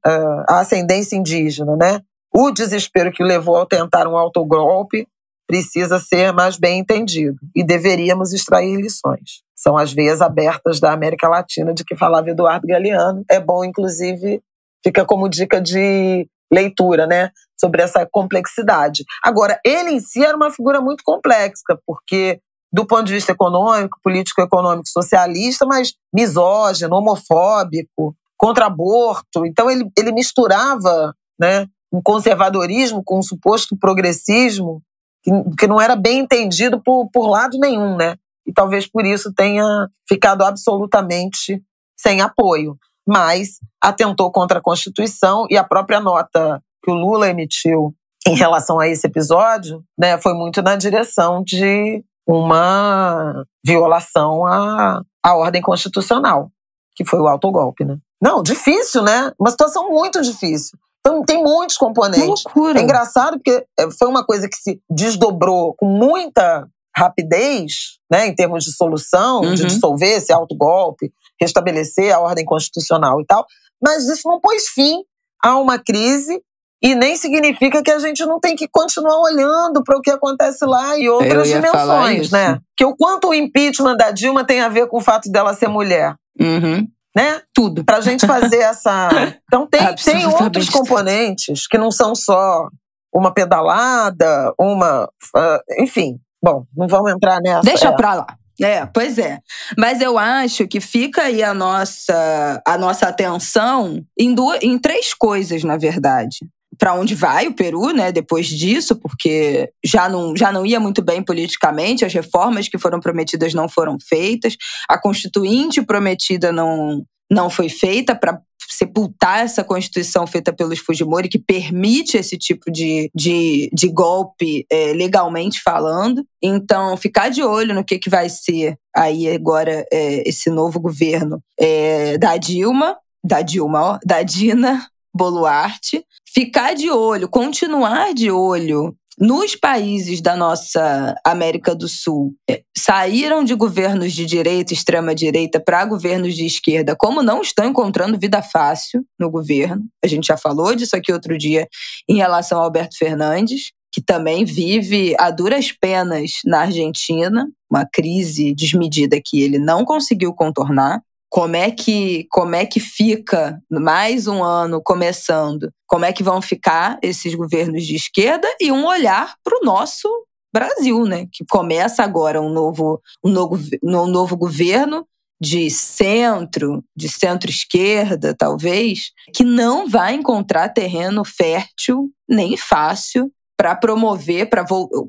a ascendência indígena, né? O desespero que levou ao tentar um autogolpe precisa ser mais bem entendido e deveríamos extrair lições. São as veias abertas da América Latina de que falava Eduardo Galeano. É bom, inclusive, fica como dica de leitura, né, sobre essa complexidade. Agora, ele em si era uma figura muito complexa, porque do ponto de vista econômico, político-econômico, socialista, mas misógino, homofóbico, contra aborto. Então ele, ele misturava, né, um conservadorismo com um suposto progressismo que, que não era bem entendido por, por lado nenhum, né? E talvez por isso tenha ficado absolutamente sem apoio. Mas atentou contra a Constituição e a própria nota que o Lula emitiu em relação a esse episódio né, foi muito na direção de uma violação à, à ordem constitucional, que foi o autogolpe, né? Não, difícil, né? Uma situação muito difícil. Então, tem muitos componentes. loucura. É engraçado porque é, foi uma coisa que se desdobrou com muita rapidez, né, em termos de solução, uhum. de dissolver esse autogolpe, restabelecer a ordem constitucional e tal, mas isso não pôs fim a uma crise E nem significa que a gente não tem que continuar olhando para o que acontece lá e outras dimensões, né? Que o quanto o impeachment da Dilma tem a ver com o fato dela ser mulher. Uhum. Né? Tudo. Pra gente fazer essa. Então, tem, tem outros componentes que não são só uma pedalada, uma. Uh, enfim. Bom, não vamos entrar nessa. Deixa é. pra lá. É, pois é. Mas eu acho que fica aí a nossa, a nossa atenção em, duas, em três coisas, na verdade. Para onde vai o Peru, né? Depois disso, porque já não, já não ia muito bem politicamente, as reformas que foram prometidas não foram feitas, a constituinte prometida não, não foi feita para sepultar essa Constituição feita pelos Fujimori, que permite esse tipo de, de, de golpe é, legalmente falando. Então, ficar de olho no que, que vai ser aí agora é, esse novo governo é, da Dilma, da Dilma, ó, da Dina Boluarte. Ficar de olho, continuar de olho nos países da nossa América do Sul é, saíram de governos de direita, extrema-direita, para governos de esquerda, como não estão encontrando vida fácil no governo. A gente já falou disso aqui outro dia em relação ao Alberto Fernandes, que também vive a duras penas na Argentina, uma crise desmedida que ele não conseguiu contornar como é que como é que fica mais um ano começando, como é que vão ficar esses governos de esquerda e um olhar para o nosso Brasil, né? Que começa agora um novo um novo, um novo governo de centro, de centro-esquerda, talvez, que não vai encontrar terreno fértil nem fácil para promover, para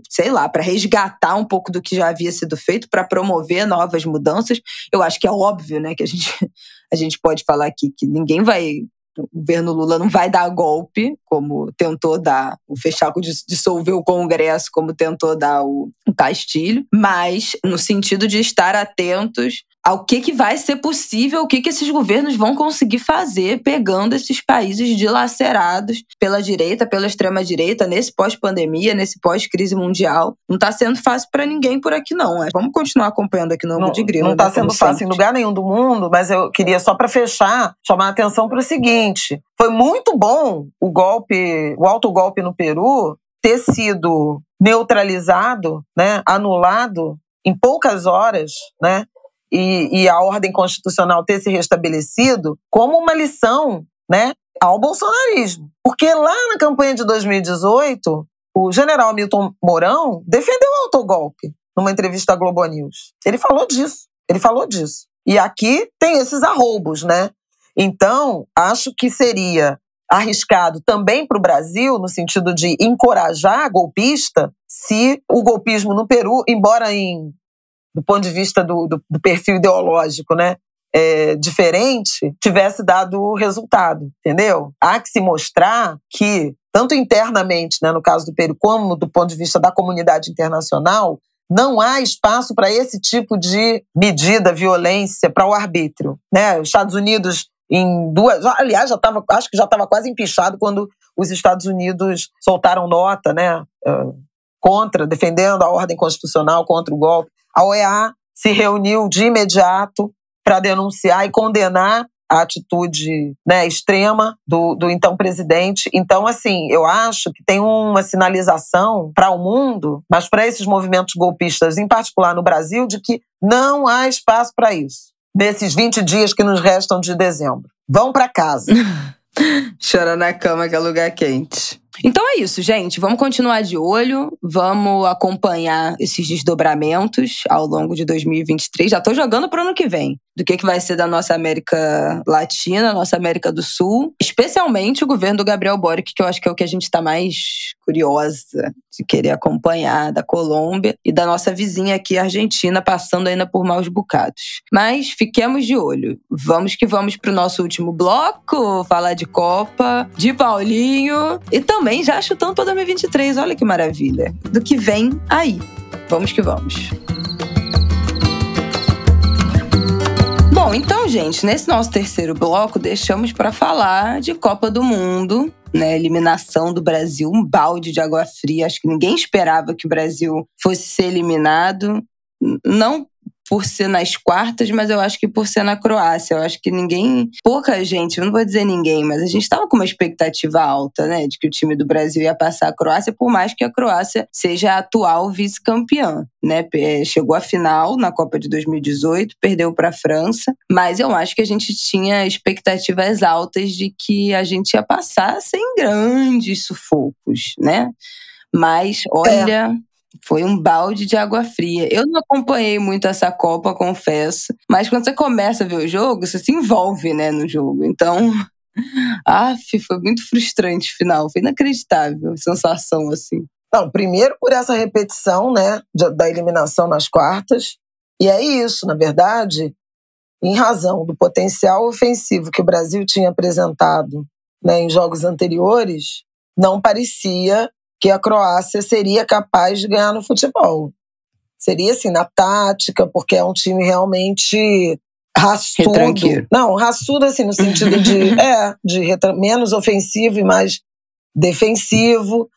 sei lá, para resgatar um pouco do que já havia sido feito, para promover novas mudanças. Eu acho que é óbvio, né, que a gente a gente pode falar aqui que ninguém vai o governo Lula não vai dar golpe, como tentou dar o fechar, dissolver o Congresso, como tentou dar o Castilho, mas no sentido de estar atentos ao que, que vai ser possível, o que, que esses governos vão conseguir fazer pegando esses países dilacerados pela direita, pela extrema-direita, nesse pós-pandemia, nesse pós-crise mundial. Não está sendo fácil para ninguém por aqui, não. É, vamos continuar acompanhando aqui no Não, de Grilo. Não está né, sendo fácil sempre. em lugar nenhum do mundo, mas eu queria, só para fechar, chamar a atenção para o seguinte: foi muito bom o golpe, o autogolpe no Peru ter sido neutralizado, né, anulado em poucas horas, né, e, e a ordem constitucional ter se restabelecido como uma lição né, ao bolsonarismo. Porque lá na campanha de 2018, o general Milton Mourão defendeu o autogolpe numa entrevista à Globo News. Ele falou disso. Ele falou disso. E aqui tem esses arroubos, né? Então, acho que seria arriscado também para o Brasil, no sentido de encorajar golpista, se o golpismo no Peru, embora em do ponto de vista do, do, do perfil ideológico, né? É, diferente, tivesse dado resultado, entendeu? Há que se mostrar que, tanto internamente, né, no caso do Peru, como do ponto de vista da comunidade internacional, não há espaço para esse tipo de medida, violência, para o arbítrio. Né? Os Estados Unidos, em duas. Aliás, já tava, acho que já estava quase empichado quando os Estados Unidos soltaram nota né, contra, defendendo a ordem constitucional contra o golpe. A OEA se reuniu de imediato para denunciar e condenar a atitude né, extrema do, do então presidente. Então, assim, eu acho que tem uma sinalização para o mundo, mas para esses movimentos golpistas, em particular no Brasil, de que não há espaço para isso nesses 20 dias que nos restam de dezembro. Vão para casa. Chora na cama que é lugar quente. Então é isso, gente. Vamos continuar de olho, vamos acompanhar esses desdobramentos ao longo de 2023. Já estou jogando para o ano que vem, do que, que vai ser da nossa América Latina, nossa América do Sul, especialmente o governo do Gabriel Boric, que eu acho que é o que a gente está mais curiosa de querer acompanhar, da Colômbia e da nossa vizinha aqui, Argentina, passando ainda por maus bocados. Mas fiquemos de olho. Vamos que vamos para o nosso último bloco, falar de Copa, de Paulinho e também também já chutando para 2023. Olha que maravilha. Do que vem aí. Vamos que vamos. Bom, então, gente, nesse nosso terceiro bloco, deixamos para falar de Copa do Mundo, né? Eliminação do Brasil, um balde de água fria. Acho que ninguém esperava que o Brasil fosse ser eliminado. Não por ser nas quartas, mas eu acho que por ser na Croácia. Eu acho que ninguém, pouca gente, eu não vou dizer ninguém, mas a gente estava com uma expectativa alta, né, de que o time do Brasil ia passar a Croácia, por mais que a Croácia seja a atual vice-campeã, né? É, chegou à final na Copa de 2018, perdeu para a França, mas eu acho que a gente tinha expectativas altas de que a gente ia passar sem grandes sufocos, né? Mas olha, é. Foi um balde de água fria. Eu não acompanhei muito essa Copa, confesso. Mas quando você começa a ver o jogo, você se envolve, né, no jogo. Então, af, foi muito frustrante o final. Foi inacreditável a sensação, assim. Não, primeiro por essa repetição, né, da eliminação nas quartas. E é isso, na verdade, em razão do potencial ofensivo que o Brasil tinha apresentado né, em jogos anteriores, não parecia que a Croácia seria capaz de ganhar no futebol. Seria assim, na tática, porque é um time realmente raçudo. Não, raçudo assim, no sentido de, é, de menos ofensivo e mais defensivo.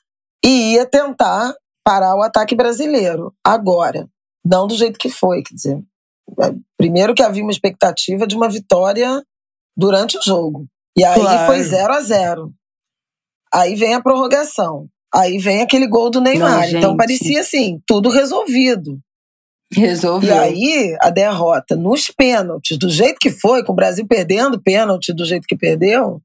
E ia tentar parar o ataque brasileiro. Agora, não do jeito que foi, quer dizer. É, primeiro que havia uma expectativa de uma vitória durante o jogo. E aí claro. foi 0 a 0 Aí vem a prorrogação. Aí vem aquele gol do Neymar. Não, então parecia assim, tudo resolvido. Resolveu. E aí, a derrota nos pênaltis, do jeito que foi, com o Brasil perdendo pênalti do jeito que perdeu,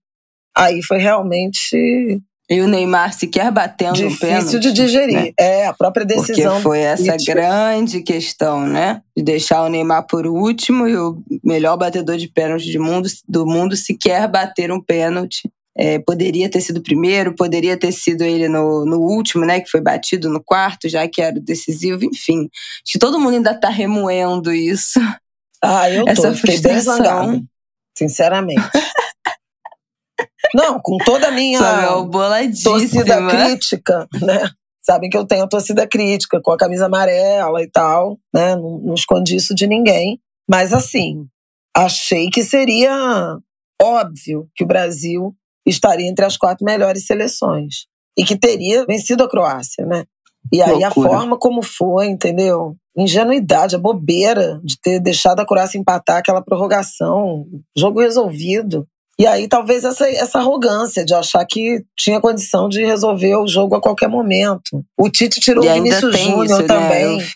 aí foi realmente. E o Neymar sequer batendo Difícil pênalti. de digerir. Né? É, a própria decisão. Porque foi essa grande questão, né? De deixar o Neymar por último e o melhor batedor de pênalti do mundo, do mundo sequer bater um pênalti é, poderia ter sido o primeiro, poderia ter sido ele no, no último, né? Que foi batido no quarto, já que era o decisivo, enfim. Acho que todo mundo ainda está remoendo isso. Ah, eu tô, Essa frustração. Bem sinceramente. Não, com toda a minha torcida crítica, né? Sabem que eu tenho torcida crítica, com a camisa amarela e tal, né? Não, não escondi isso de ninguém. Mas assim, achei que seria óbvio que o Brasil estaria entre as quatro melhores seleções e que teria vencido a Croácia, né? E aí Loucura. a forma como foi, entendeu? Ingenuidade, a bobeira de ter deixado a Croácia empatar aquela prorrogação, jogo resolvido. E aí talvez essa, essa arrogância de achar que tinha condição de resolver o jogo a qualquer momento. O Tite tirou o Vinícius Júnior né? também. Né?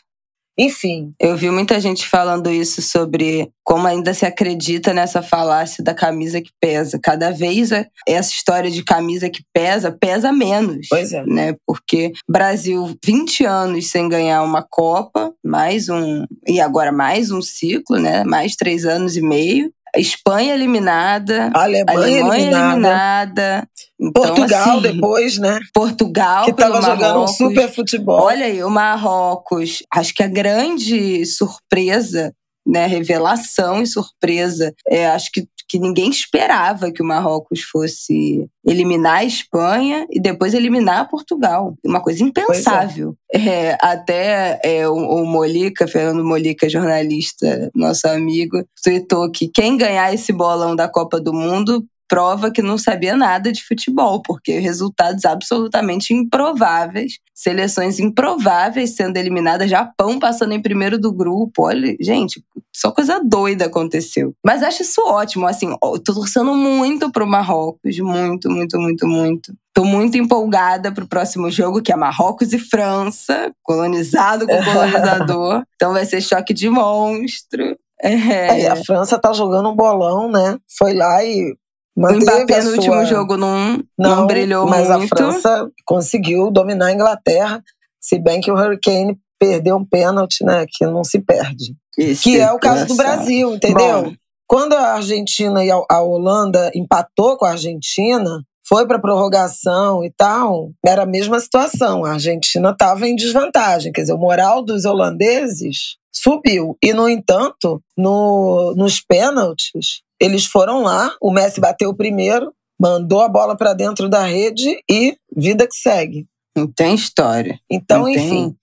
Enfim. Eu vi muita gente falando isso sobre como ainda se acredita nessa falácia da camisa que pesa. Cada vez essa história de camisa que pesa, pesa menos. Pois é. Né? Porque Brasil, 20 anos sem ganhar uma Copa, mais um. E agora mais um ciclo, né? Mais três anos e meio. Espanha eliminada, Alemanha, Alemanha eliminada. eliminada. Então, Portugal assim, depois, né? Portugal que estava jogando um super futebol. Olha aí, o Marrocos. Acho que a grande surpresa né, revelação e surpresa. É, acho que, que ninguém esperava que o Marrocos fosse eliminar a Espanha e depois eliminar Portugal. Uma coisa impensável. É. É, até é, o, o Molica, Fernando Molica, jornalista, nosso amigo, tweetou que quem ganhar esse bolão da Copa do Mundo prova que não sabia nada de futebol, porque resultados absolutamente improváveis, seleções improváveis sendo eliminadas, Japão passando em primeiro do grupo. Olha, gente, só coisa doida aconteceu. Mas acho isso ótimo, assim, tô torcendo muito pro Marrocos, muito, muito, muito, muito. Tô muito empolgada pro próximo jogo, que é Marrocos e França, colonizado com colonizador. então vai ser choque de monstro. É. É, a França tá jogando um bolão, né? Foi lá e o Mbappé no sua... último jogo não, não, não brilhou mas muito. Mas a França conseguiu dominar a Inglaterra, se bem que o Hurricane perdeu um pênalti, né, que não se perde. Isso que é o caso do Brasil, entendeu? Bom. Quando a Argentina e a Holanda empatou com a Argentina, foi para prorrogação e tal, era a mesma situação. A Argentina estava em desvantagem, quer dizer, o moral dos holandeses subiu. E, no entanto, no, nos pênaltis, eles foram lá, o Messi bateu primeiro, mandou a bola para dentro da rede e vida que segue. Não tem história. Então, não enfim.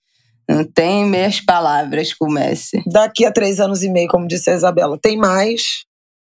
Tem, não tem meias palavras com o Messi. Daqui a três anos e meio, como disse a Isabela, tem mais,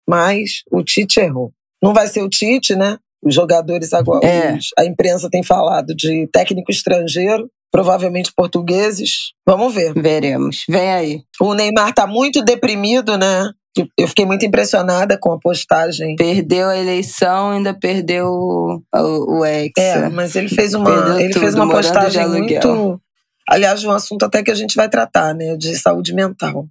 mas o Tite errou. Não vai ser o Tite, né? Os jogadores agora, é. a imprensa tem falado de técnico estrangeiro provavelmente portugueses. Vamos ver. Veremos. Vem aí. O Neymar tá muito deprimido, né? Eu fiquei muito impressionada com a postagem. Perdeu a eleição, ainda perdeu o, o, o ex. É, mas ele fez uma, ele tudo, fez uma postagem muito. Aliás, um assunto até que a gente vai tratar, né? De saúde mental.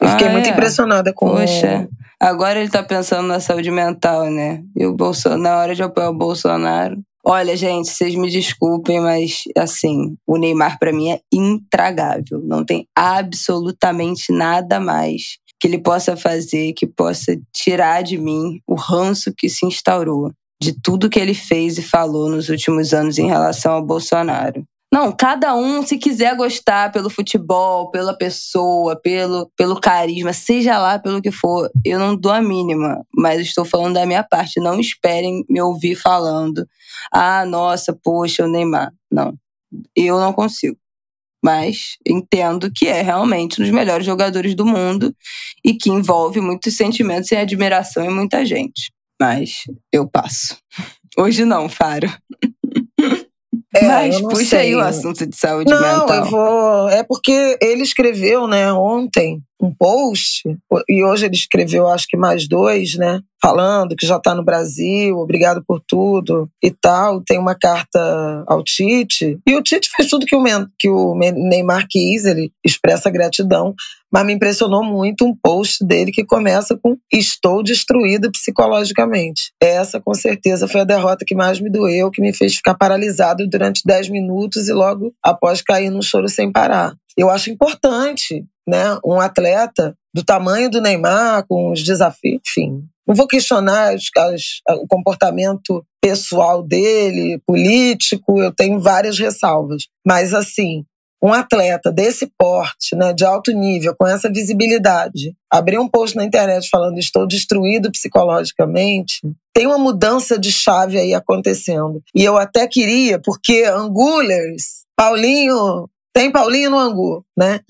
Eu fiquei ah, muito é? impressionada com. Poxa, agora ele tá pensando na saúde mental, né? E o Bolsonaro, na hora de apoiar o Bolsonaro. Olha, gente, vocês me desculpem, mas assim, o Neymar para mim é intragável. Não tem absolutamente nada mais que ele possa fazer que possa tirar de mim o ranço que se instaurou de tudo que ele fez e falou nos últimos anos em relação ao Bolsonaro. Não, cada um, se quiser gostar pelo futebol, pela pessoa, pelo, pelo carisma, seja lá pelo que for, eu não dou a mínima, mas estou falando da minha parte. Não esperem me ouvir falando, ah, nossa, poxa, o Neymar. Não, eu não consigo. Mas entendo que é realmente um dos melhores jogadores do mundo e que envolve muitos sentimentos e admiração em muita gente. Mas eu passo. Hoje não, Faro. É, Mas puxa sei. aí o assunto de saúde não, mental. Não, eu vou. É porque ele escreveu, né, ontem, um post, e hoje ele escreveu, acho que mais dois, né? Falando que já está no Brasil, obrigado por tudo e tal. Tem uma carta ao Tite. E o Tite fez tudo que o, que o Neymar quis, ele expressa gratidão. Mas me impressionou muito um post dele que começa com Estou destruído psicologicamente. Essa, com certeza, foi a derrota que mais me doeu, que me fez ficar paralisado durante 10 minutos e logo após cair num choro sem parar. Eu acho importante né, um atleta do tamanho do Neymar, com os desafios, enfim. Não vou questionar as, as, o comportamento pessoal dele, político, eu tenho várias ressalvas. Mas, assim, um atleta desse porte, né, de alto nível, com essa visibilidade, abrir um post na internet falando estou destruído psicologicamente, tem uma mudança de chave aí acontecendo. E eu até queria, porque Angulers, Paulinho, tem Paulinho no Angu, né?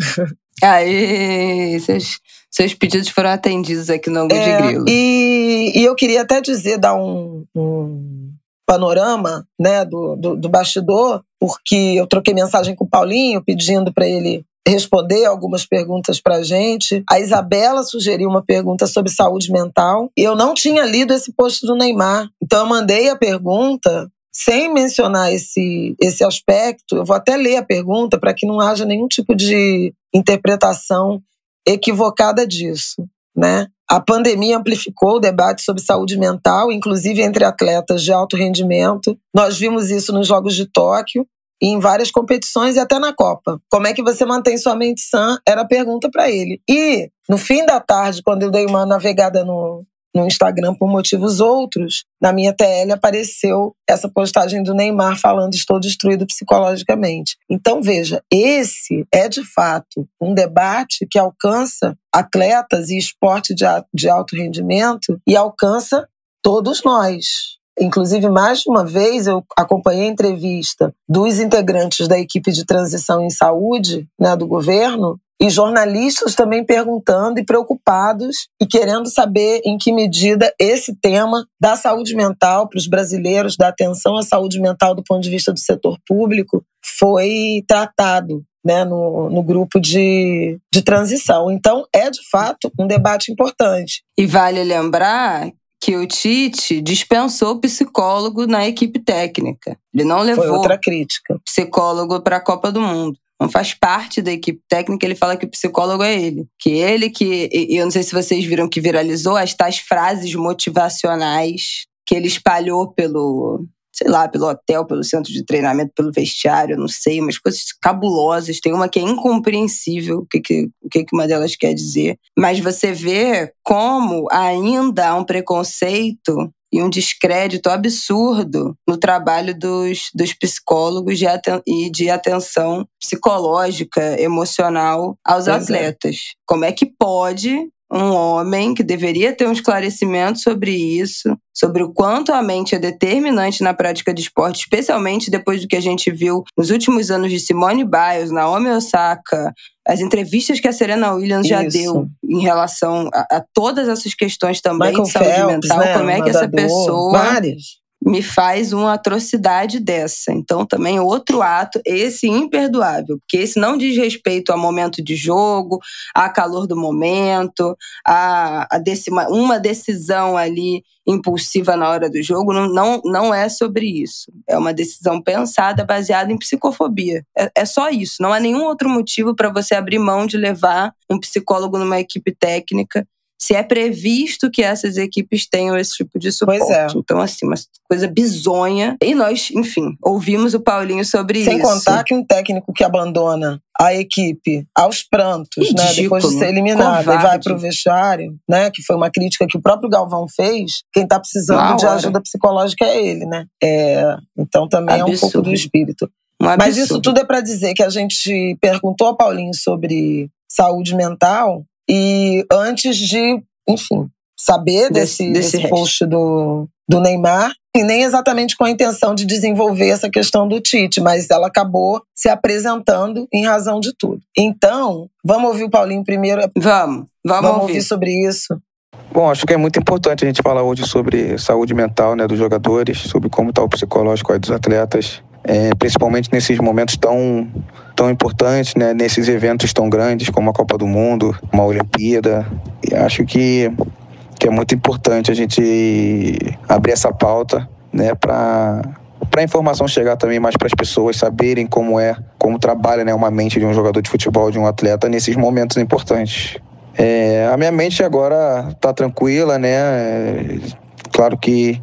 Aí, seus, seus pedidos foram atendidos aqui no Angu é, de Grilo. E, e eu queria até dizer, dar um, um panorama né, do, do, do bastidor, porque eu troquei mensagem com o Paulinho pedindo para ele responder algumas perguntas para a gente. A Isabela sugeriu uma pergunta sobre saúde mental. Eu não tinha lido esse post do Neymar, então eu mandei a pergunta sem mencionar esse, esse aspecto. Eu vou até ler a pergunta para que não haja nenhum tipo de interpretação equivocada disso, né? A pandemia amplificou o debate sobre saúde mental, inclusive entre atletas de alto rendimento. Nós vimos isso nos Jogos de Tóquio e em várias competições e até na Copa. Como é que você mantém sua mente sã? Era a pergunta para ele. E no fim da tarde, quando eu dei uma navegada no, no Instagram por motivos outros, na minha TL apareceu essa postagem do Neymar falando estou destruído psicologicamente. Então veja, esse é de fato um debate que alcança atletas e esporte de, alto rendimento e alcança todos nós. Inclusive, mais de uma vez eu acompanhei a entrevista dos integrantes da equipe de transição em saúde né, do governo e jornalistas também perguntando e preocupados e querendo saber em que medida esse tema da saúde mental para os brasileiros, da atenção à saúde mental do ponto de vista do setor público, foi tratado né, no, no grupo de, de transição. Então, é de fato um debate importante. E vale lembrar que o Tite dispensou psicólogo na equipe técnica. Ele não levou Foi outra crítica. psicólogo para a Copa do Mundo não faz parte da equipe técnica, ele fala que o psicólogo é ele. Que ele que. E eu não sei se vocês viram que viralizou as tais frases motivacionais que ele espalhou pelo. Sei lá, pelo hotel, pelo centro de treinamento, pelo vestiário, não sei, umas coisas cabulosas. Tem uma que é incompreensível o que, que, o que, que uma delas quer dizer. Mas você vê como ainda há um preconceito e um descrédito absurdo no trabalho dos, dos psicólogos de e de atenção psicológica, emocional aos pois é. atletas. É. Como é que pode um homem que deveria ter um esclarecimento sobre isso, sobre o quanto a mente é determinante na prática de esporte, especialmente depois do que a gente viu nos últimos anos de Simone Biles, Naomi Osaka, as entrevistas que a Serena Williams já deu em relação a, a, todas essas questões também Michael de saúde Phelps, mental, né? como é que essa pessoa várias. Me faz uma atrocidade dessa. Então, também outro ato, esse imperdoável, porque esse não diz respeito ao momento de jogo, a calor do momento, a, a decima, uma decisão ali impulsiva na hora do jogo, não, não, não é sobre isso. É uma decisão pensada, baseada em psicofobia. É, é só isso. Não há nenhum outro motivo para você abrir mão de levar um psicólogo numa equipe técnica se é previsto que essas equipes tenham esse tipo de suporte. Pois é. Então, assim, uma coisa bizonha. E nós, enfim, ouvimos o Paulinho sobre Sem isso. Sem contar que um técnico que abandona a equipe aos prantos, Ridículo, né? Depois de ser eliminado covarde. e vai pro vestiário, né? Que foi uma crítica que o próprio Galvão fez. Quem tá precisando de ajuda psicológica é ele, né? É, então também Absurdo. é um pouco do espírito. Um Mas isso tudo é para dizer que a gente perguntou ao Paulinho sobre saúde mental e antes de, enfim, saber desse, desse, desse post do, do Neymar, e nem exatamente com a intenção de desenvolver essa questão do Tite, mas ela acabou se apresentando em razão de tudo. Então, vamos ouvir o Paulinho primeiro? Vamos, vamos, vamos ouvir. ouvir sobre isso. Bom, acho que é muito importante a gente falar hoje sobre saúde mental né, dos jogadores, sobre como está o psicológico dos atletas é, principalmente nesses momentos tão, tão importantes, né, nesses eventos tão grandes como a Copa do Mundo, uma Olimpíada. E acho que, que é muito importante a gente abrir essa pauta né, para para a informação chegar também mais para as pessoas saberem como é, como trabalha né, uma mente de um jogador de futebol, de um atleta nesses momentos importantes. É, a minha mente agora está tranquila, né? É, claro que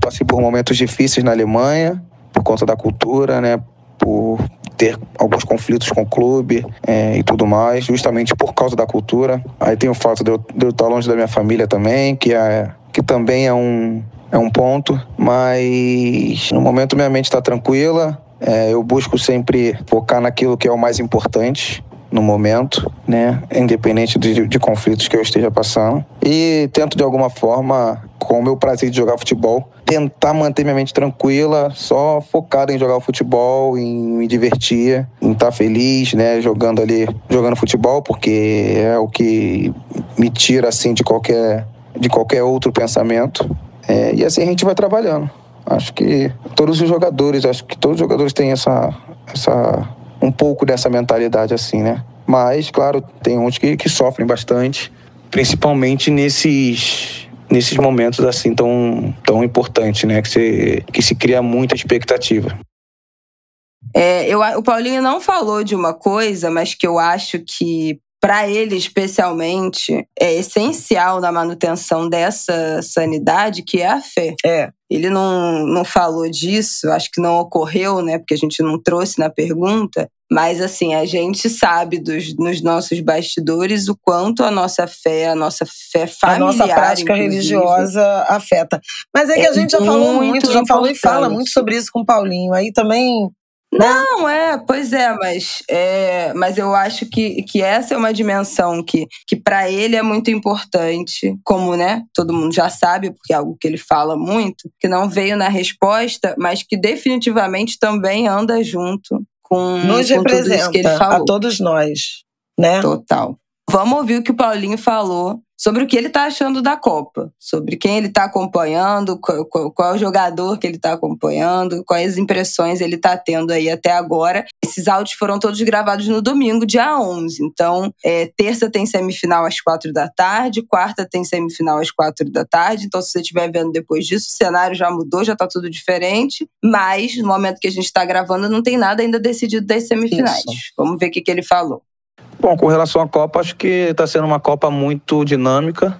passei por momentos difíceis na Alemanha, por conta da cultura, né? Por ter alguns conflitos com o clube é, e tudo mais, justamente por causa da cultura. Aí tem o fato de eu, de eu estar longe da minha família também, que, é, que também é um, é um ponto. Mas no momento minha mente está tranquila. É, eu busco sempre focar naquilo que é o mais importante no momento, né? Independente de, de, conflitos que eu esteja passando. E tento de alguma forma, com o meu prazer de jogar futebol, tentar manter minha mente tranquila, só focado em jogar futebol, em me divertir, em estar feliz, né? Jogando ali, jogando futebol, porque é o que me tira assim de qualquer de qualquer outro pensamento. É, e assim a gente vai trabalhando. Acho que todos os jogadores, acho que todos os jogadores têm essa, essa um pouco dessa mentalidade assim, né? Mas, claro, tem uns que, que sofrem bastante, principalmente nesses nesses momentos assim tão, tão importantes, né? Que se, que se cria muita expectativa. É, eu, o Paulinho não falou de uma coisa, mas que eu acho que para ele especialmente é essencial na manutenção dessa sanidade, que é a fé. É. Ele não, não falou disso, acho que não ocorreu, né? Porque a gente não trouxe na pergunta. Mas, assim, a gente sabe dos, nos nossos bastidores o quanto a nossa fé, a nossa fé familiar. A nossa prática religiosa afeta. Mas é que é a gente já falou muito, já falou e fala muito sobre isso com o Paulinho. Aí também né? Não, é, pois é, mas, é, mas eu acho que, que essa é uma dimensão que, que para ele é muito importante, como né, todo mundo já sabe, porque é algo que ele fala muito, que não veio na resposta, mas que definitivamente também anda junto com, Nos com tudo isso que ele falou. a todos nós, né? Total. Vamos ouvir o que o Paulinho falou sobre o que ele está achando da Copa, sobre quem ele está acompanhando, qual, qual, qual, é o jogador que ele está acompanhando, quais impressões ele está tendo aí até agora. Esses áudios foram todos gravados no domingo, dia 11. Então, é, terça tem semifinal às quatro da tarde, quarta tem semifinal às quatro da tarde. Então, se você estiver vendo depois disso, o cenário já mudou, já está tudo diferente. Mas, no momento que a gente está gravando, não tem nada ainda decidido das semifinais. Isso. Vamos ver o que, que ele falou. Bom, com relação à Copa, acho que está sendo uma Copa muito dinâmica,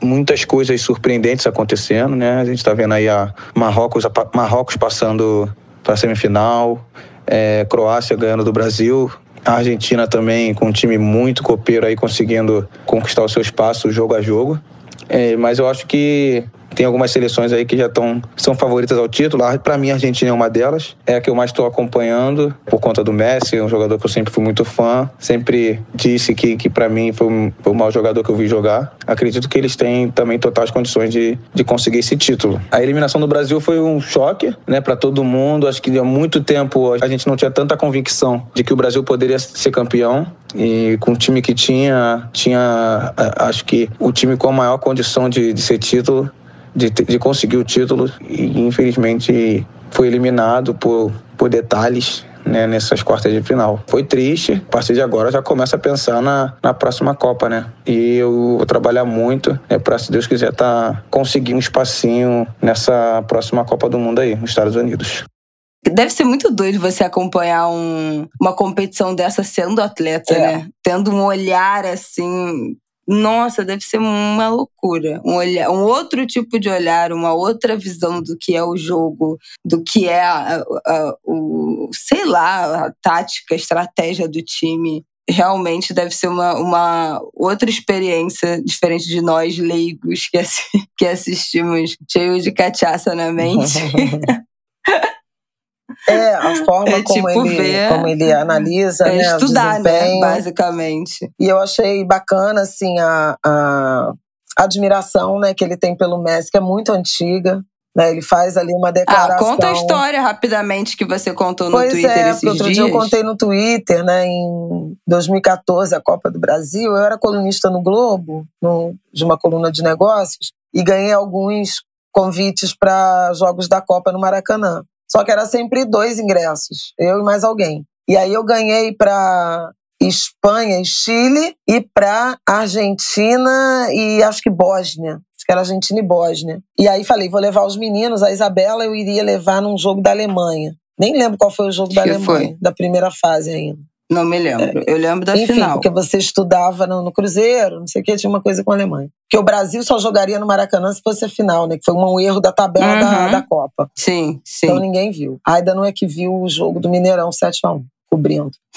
muitas coisas surpreendentes acontecendo, né? A gente está vendo aí a Marrocos, a Marrocos passando para a semifinal, é, Croácia ganhando do Brasil, a Argentina também com um time muito copeiro aí conseguindo conquistar o seu espaço jogo a jogo. É, mas eu acho que tem algumas seleções aí que já estão são favoritas ao título. Para mim, a Argentina é uma delas. É a que eu mais estou acompanhando por conta do Messi, um jogador que eu sempre fui muito fã. Sempre disse que, que para mim foi, foi o maior jogador que eu vi jogar. Acredito que eles têm também totais condições de, de conseguir esse título. A eliminação do Brasil foi um choque, né, para todo mundo. Acho que há muito tempo a gente não tinha tanta convicção de que o Brasil poderia ser campeão. E com o time que tinha, tinha acho que o time com a maior condição de, de ser título de, de conseguir o título e infelizmente foi eliminado por, por detalhes né, nessas quartas de final. Foi triste, a partir de agora já começa a pensar na, na próxima Copa, né? E eu vou trabalhar muito né, para, se Deus quiser, tá, conseguir um espacinho nessa próxima Copa do Mundo aí, nos Estados Unidos. Deve ser muito doido você acompanhar um, uma competição dessa sendo atleta, é. né? Tendo um olhar assim nossa, deve ser uma loucura. Um, olhar, um outro tipo de olhar, uma outra visão do que é o jogo, do que é a, a, o, sei lá, a tática, a estratégia do time. Realmente deve ser uma, uma outra experiência diferente de nós, leigos, que, que assistimos cheio de cachaça na mente. É, a forma é, como, tipo, ele, ver, como ele analisa, é né? Estudar, né? Basicamente. E eu achei bacana, assim, a, a admiração né, que ele tem pelo Messi, que é muito antiga. Né, ele faz ali uma declaração. Ah, conta a história rapidamente que você contou no pois Twitter é, esses outro dias. dia eu contei no Twitter, né, em 2014, a Copa do Brasil. Eu era colunista no Globo, no, de uma coluna de negócios, e ganhei alguns convites para jogos da Copa no Maracanã. Só que era sempre dois ingressos, eu e mais alguém. E aí eu ganhei para Espanha e Chile e para Argentina e acho que Bósnia. Acho que era Argentina e Bósnia. E aí falei, vou levar os meninos, a Isabela eu iria levar num jogo da Alemanha. Nem lembro qual foi o jogo da Alemanha, foi? da primeira fase ainda. Não me lembro. É. Eu lembro da Enfim, final. porque você estudava no, no, Cruzeiro, não sei o que, tinha uma coisa com a Alemanha. Porque o Brasil só jogaria no Maracanã se fosse a final, né? Que foi um erro da tabela uhum. da, da Copa. Sim, sim. Então ninguém viu. A Aida não é que viu o jogo do Mineirão 7x1, cobrindo.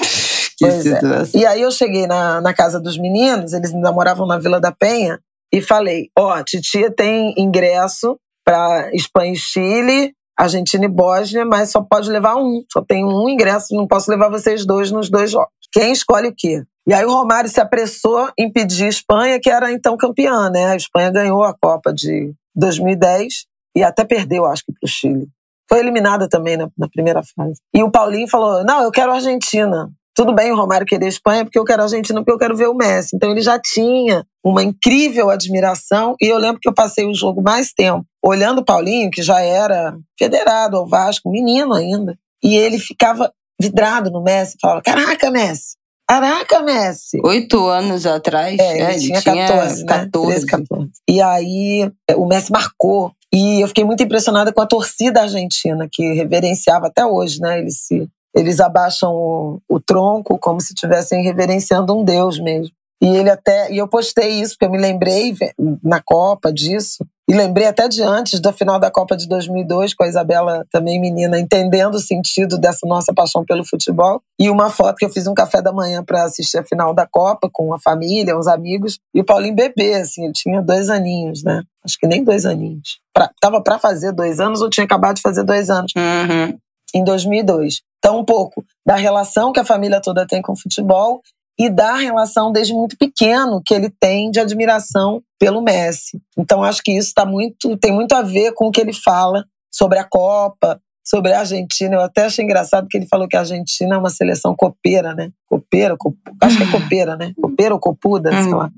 que pois é. E aí eu cheguei na, na casa dos meninos, eles ainda moravam na Vila da Penha, e falei: Ó, oh, titia tem ingresso para Espanha e Chile Argentina e Bósnia, mas só pode levar um. Só tem um ingresso, não posso levar vocês dois nos dois jogos. Quem escolhe o quê? E aí o Romário se apressou em pedir a Espanha, que era então campeã, né? A Espanha ganhou a Copa de 2010 e até perdeu, acho que, para o Chile. Foi eliminada também na, na, primeira fase. E o Paulinho falou: não, eu quero a Argentina. Tudo bem o Romário querer a Espanha, porque eu quero a Argentina, porque eu quero ver o Messi. Então ele já tinha uma incrível admiração. E eu lembro que eu passei o jogo mais tempo olhando o Paulinho, que já era federado ao Vasco, menino ainda. E ele ficava vidrado no Messi, falava: Caraca, Messi! Caraca, Messi! Oito anos atrás. É, ele, é, ele tinha, tinha 14, 14. Né? 13, 14. E aí é, o Messi marcou. E eu fiquei muito impressionada com a torcida argentina, que reverenciava até hoje, né? Eles se eles abaixam o, o tronco como se estivessem reverenciando um deus mesmo. E ele até e eu postei isso porque eu me lembrei na Copa disso e lembrei até de antes da final da Copa de 2002 com a Isabela também menina entendendo o sentido dessa nossa paixão pelo futebol e uma foto que eu fiz um café da manhã para assistir a final da Copa com a família, uns amigos e o Paulinho bebê assim, ele tinha dois aninhos, né? Acho que nem dois aninhos. Pra, tava para fazer dois anos ou tinha acabado de fazer dois anos. Uhum. Em 2002. Então, um pouco da relação que a família toda tem com o futebol e da relação desde muito pequeno que ele tem de admiração pelo Messi. Então, acho que isso tá muito, tem muito a ver com o que ele fala sobre a Copa, sobre a Argentina. Eu até achei engraçado que ele falou que a Argentina é uma seleção copeira, né? Copeira, cop... acho que é copeira, né? Copeira ou copuda, sei lá.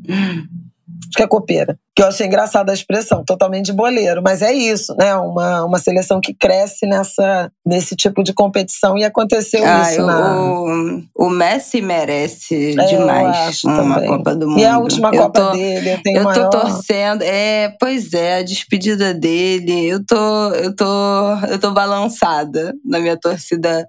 Acho que é copeira. Que eu achei engraçada a expressão, totalmente de boleiro. Mas é isso, né? Uma, uma seleção que cresce nessa, nesse tipo de competição e aconteceu ah, isso. Na... o, o Messi merece é, demais uma também. Copa do Mundo. E a última eu Copa tô, dele, eu tenho Eu maior... tô torcendo. É, pois é, a despedida dele. Eu tô, eu tô, eu tô balançada na minha torcida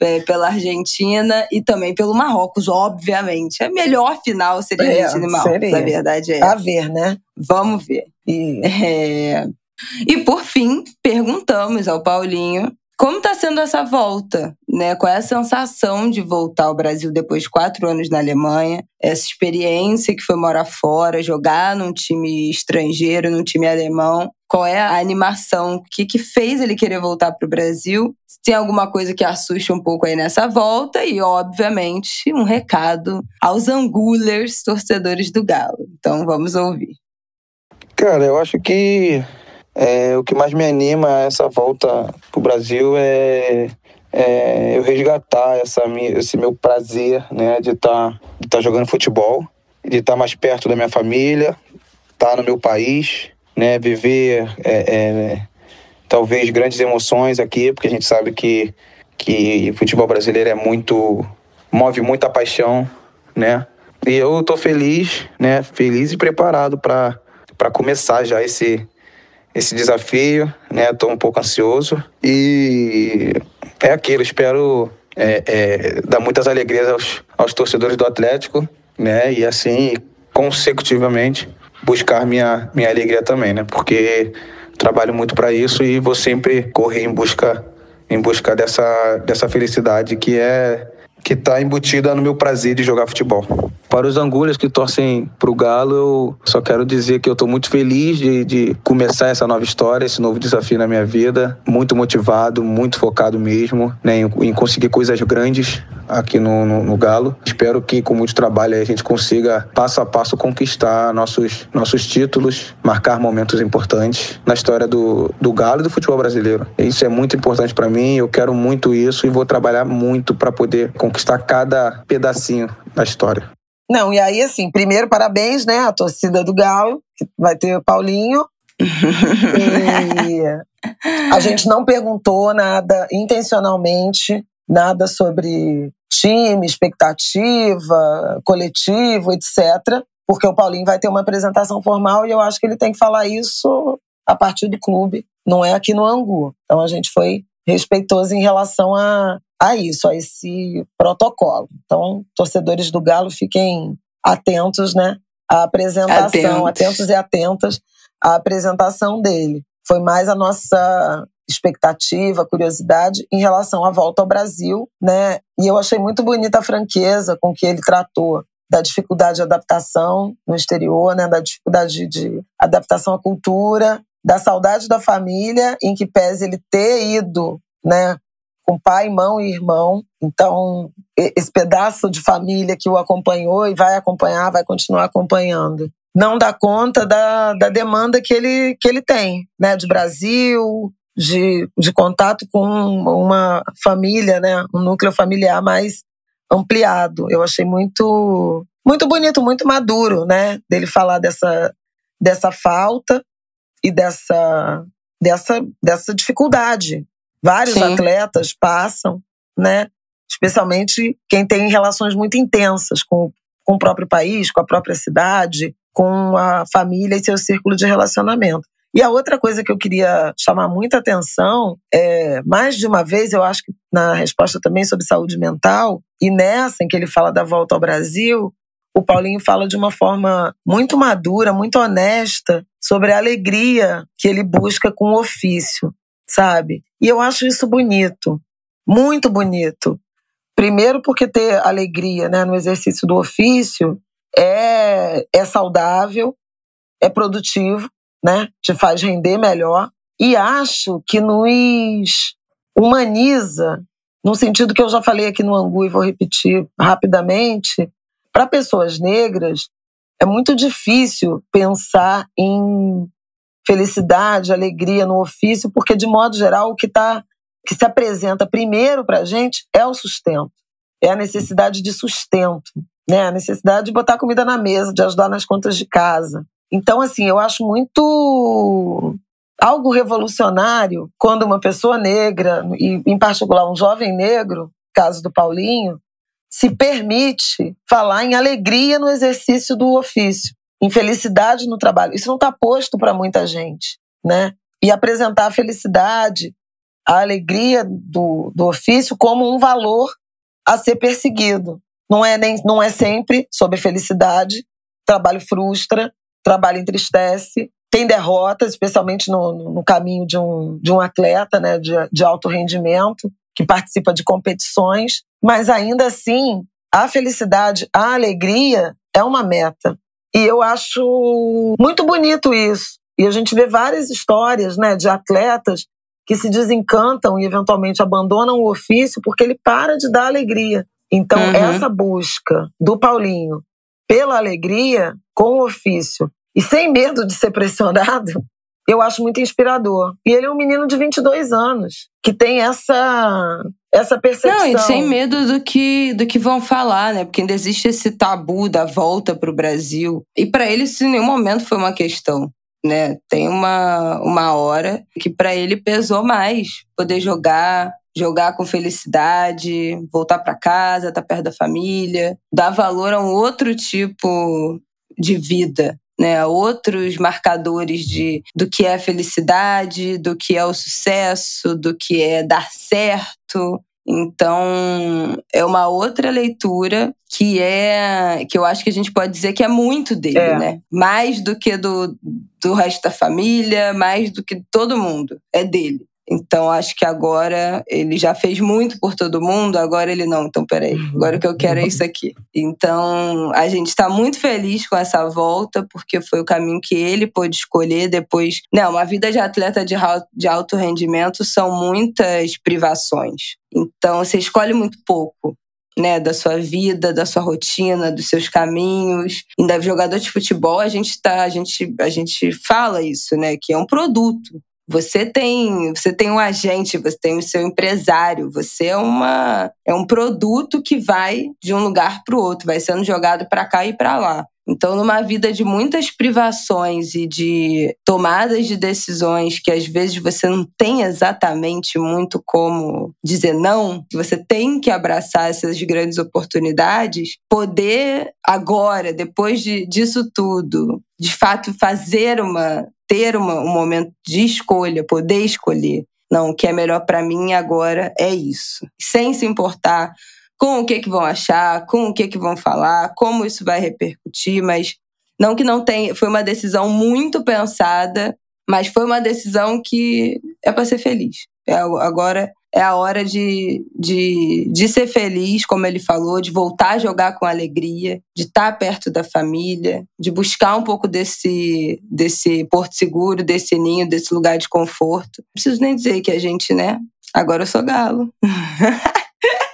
é, pela Argentina e também pelo Marrocos, obviamente. A melhor final seria é, Argentina e Marrocos, seria. a verdade é. A ver, né? Vamos ver. E... É... e por fim, perguntamos ao Paulinho como está sendo essa volta? Né? Qual é a sensação de voltar ao Brasil depois de quatro anos na Alemanha? Essa experiência que foi morar fora, jogar num time estrangeiro, num time alemão. Qual é a animação? O que, que fez ele querer voltar para o Brasil? Tem alguma coisa que assusta um pouco aí nessa volta? E, obviamente, um recado aos angulers, torcedores do Galo. Então, vamos ouvir. Cara, eu acho que é, o que mais me anima a essa volta pro Brasil é, é eu resgatar essa, esse meu prazer né, de estar tá, de tá jogando futebol, de estar tá mais perto da minha família, estar tá no meu país, né, viver é, é, talvez grandes emoções aqui, porque a gente sabe que que o futebol brasileiro é muito move muita paixão, né? E eu tô feliz, né? Feliz e preparado para para começar já esse esse desafio, né? Tô um pouco ansioso e é aquilo. Espero é, é, dar muitas alegrias aos, aos torcedores do Atlético, né? E assim consecutivamente buscar minha minha alegria também, né? Porque trabalho muito para isso e vou sempre correr em busca em busca dessa, dessa felicidade que é que está embutida no meu prazer de jogar futebol. Para os angulhas que torcem para o Galo, eu só quero dizer que eu estou muito feliz de, de, começar essa nova história, esse novo desafio na minha vida. Muito motivado, muito focado mesmo né, em, em conseguir coisas grandes aqui no, no, no, Galo. Espero que com muito trabalho a gente consiga passo a passo conquistar nossos, nossos títulos, marcar momentos importantes na história do, do Galo e do futebol brasileiro. Isso é muito importante para mim, eu quero muito isso e vou trabalhar muito para poder conquistar cada pedacinho da história. Não, e aí assim, primeiro parabéns, né, à torcida do Galo, que vai ter o Paulinho. e a gente não perguntou nada intencionalmente, nada sobre time, expectativa, coletivo, etc. Porque o Paulinho vai ter uma apresentação formal e eu acho que ele tem que falar isso a partir do clube, não é aqui no Angu. Então a gente foi respeitoso em relação a, a isso, a esse protocolo. Então, torcedores do Galo, fiquem atentos, né? À apresentação, atentos, atentos e atentas à apresentação dele. Foi mais a nossa expectativa, curiosidade em relação à volta ao Brasil, né? E eu achei muito bonita a franqueza com que ele tratou da dificuldade de adaptação no exterior, né? Da dificuldade de adaptação à cultura, da saudade da família, em que pese ele ter ido, né? Com pai, mão e irmão. Então, esse pedaço de família que o acompanhou e vai acompanhar, vai continuar acompanhando não dá conta da, da demanda que ele, que ele tem, né? De Brasil, de, de contato com uma família, né? Um núcleo familiar mais ampliado. Eu achei muito muito bonito, muito maduro, né? Dele falar dessa dessa falta e dessa dessa dessa dificuldade. Vários Sim. atletas passam, né? Especialmente quem tem relações muito intensas com, com o próprio país, com a própria cidade, com a família e seu círculo de relacionamento. E a outra coisa que eu queria chamar muita atenção é, mais de uma vez, eu acho que na resposta também sobre saúde mental, e nessa em que ele fala da volta ao Brasil, o Paulinho fala de uma forma muito madura, muito honesta, sobre a alegria que ele busca com o ofício, sabe? E eu acho isso bonito, muito bonito. Primeiro, porque ter alegria né, no exercício do ofício é, é saudável, é produtivo, né? Te faz render melhor. E acho que nos humaniza, no sentido que eu já falei aqui no Angu e vou repetir rapidamente, para pessoas negras é muito difícil pensar em felicidade, alegria no ofício, porque de modo geral o que tá que se apresenta primeiro para a gente é o sustento, é a necessidade de sustento, né? A necessidade de botar comida na mesa, de ajudar nas contas de casa. Então, assim, eu acho muito algo revolucionário quando uma pessoa negra, e em particular um jovem negro, caso do Paulinho, se permite falar em alegria no exercício do ofício, em felicidade no trabalho. Isso não está posto para muita gente, né? E apresentar a felicidade, a alegria do, do ofício como um valor a ser perseguido. Não é, nem, não é sempre sobre felicidade, trabalho frustra, trabalho entristece, tem derrotas, especialmente no, no caminho de um, de um atleta né, de, de alto rendimento, que participa de competições, mas ainda assim, a felicidade, a alegria é uma meta. E eu acho muito bonito isso. E a gente vê várias histórias né, de atletas que se desencantam e eventualmente abandonam o ofício porque ele para de dar alegria. Então, uhum. essa busca do Paulinho pela alegria com o ofício e sem medo de ser pressionado, eu acho muito inspirador. E ele é um menino de 22 anos, que tem essa essa percepção. Não, e sem medo do que do que vão falar, né? Porque ainda existe esse tabu da volta para o Brasil. E para ele isso em nenhum momento foi uma questão, né? Tem uma, uma hora que para ele pesou mais poder jogar, jogar com felicidade, voltar para casa, estar tá perto da família, dar valor a um outro tipo de vida, né, outros marcadores de, do que é felicidade, do que é o sucesso, do que é dar certo. Então, é uma outra leitura que é que eu acho que a gente pode dizer que é muito dele, é. né? Mais do que do, do resto da família, mais do que todo mundo. É dele. Então, acho que agora ele já fez muito por todo mundo, agora ele não. Então, peraí, agora o que eu quero é isso aqui. Então, a gente está muito feliz com essa volta, porque foi o caminho que ele pôde escolher depois. Não, uma vida de atleta de alto rendimento são muitas privações. Então, você escolhe muito pouco. Né, da sua vida, da sua rotina, dos seus caminhos. Ainda jogador de futebol, a gente tá, a gente, a gente fala isso, né, que é um produto. Você tem, você tem um agente, você tem o seu empresário, você é uma é um produto que vai de um lugar para o outro, vai sendo jogado para cá e para lá. Então, numa vida de muitas privações e de tomadas de decisões que às vezes você não tem exatamente muito como dizer não, você tem que abraçar essas grandes oportunidades, poder agora, depois de, disso tudo, de fato fazer uma ter uma, um momento de escolha, poder escolher. Não, o que é melhor para mim agora é isso. Sem se importar com o que, que vão achar, com o que, que vão falar, como isso vai repercutir, mas não que não tenha. Foi uma decisão muito pensada, mas foi uma decisão que é para ser feliz. É, agora é a hora de, de, de ser feliz, como ele falou, de voltar a jogar com alegria, de estar perto da família, de buscar um pouco desse, desse porto seguro, desse ninho, desse lugar de conforto. Não preciso nem dizer que a gente, né? Agora eu sou galo.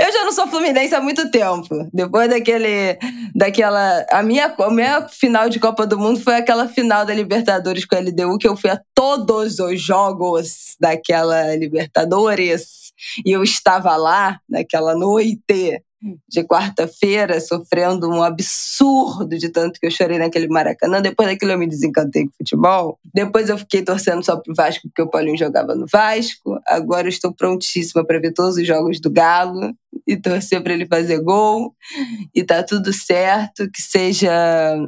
Eu já não sou fluminense há muito tempo. Depois daquele. daquela. A minha, a minha final de Copa do Mundo foi aquela final da Libertadores com a LDU, que eu fui a todos os jogos daquela Libertadores. E eu estava lá naquela noite de quarta-feira, sofrendo um absurdo de tanto que eu chorei naquele Maracanã. Depois daquilo eu me desencantei com futebol. Depois eu fiquei torcendo só pro Vasco porque o Paulinho jogava no Vasco. Agora eu estou prontíssima para ver todos os jogos do Galo e torcer para ele fazer gol. E tá tudo certo, que seja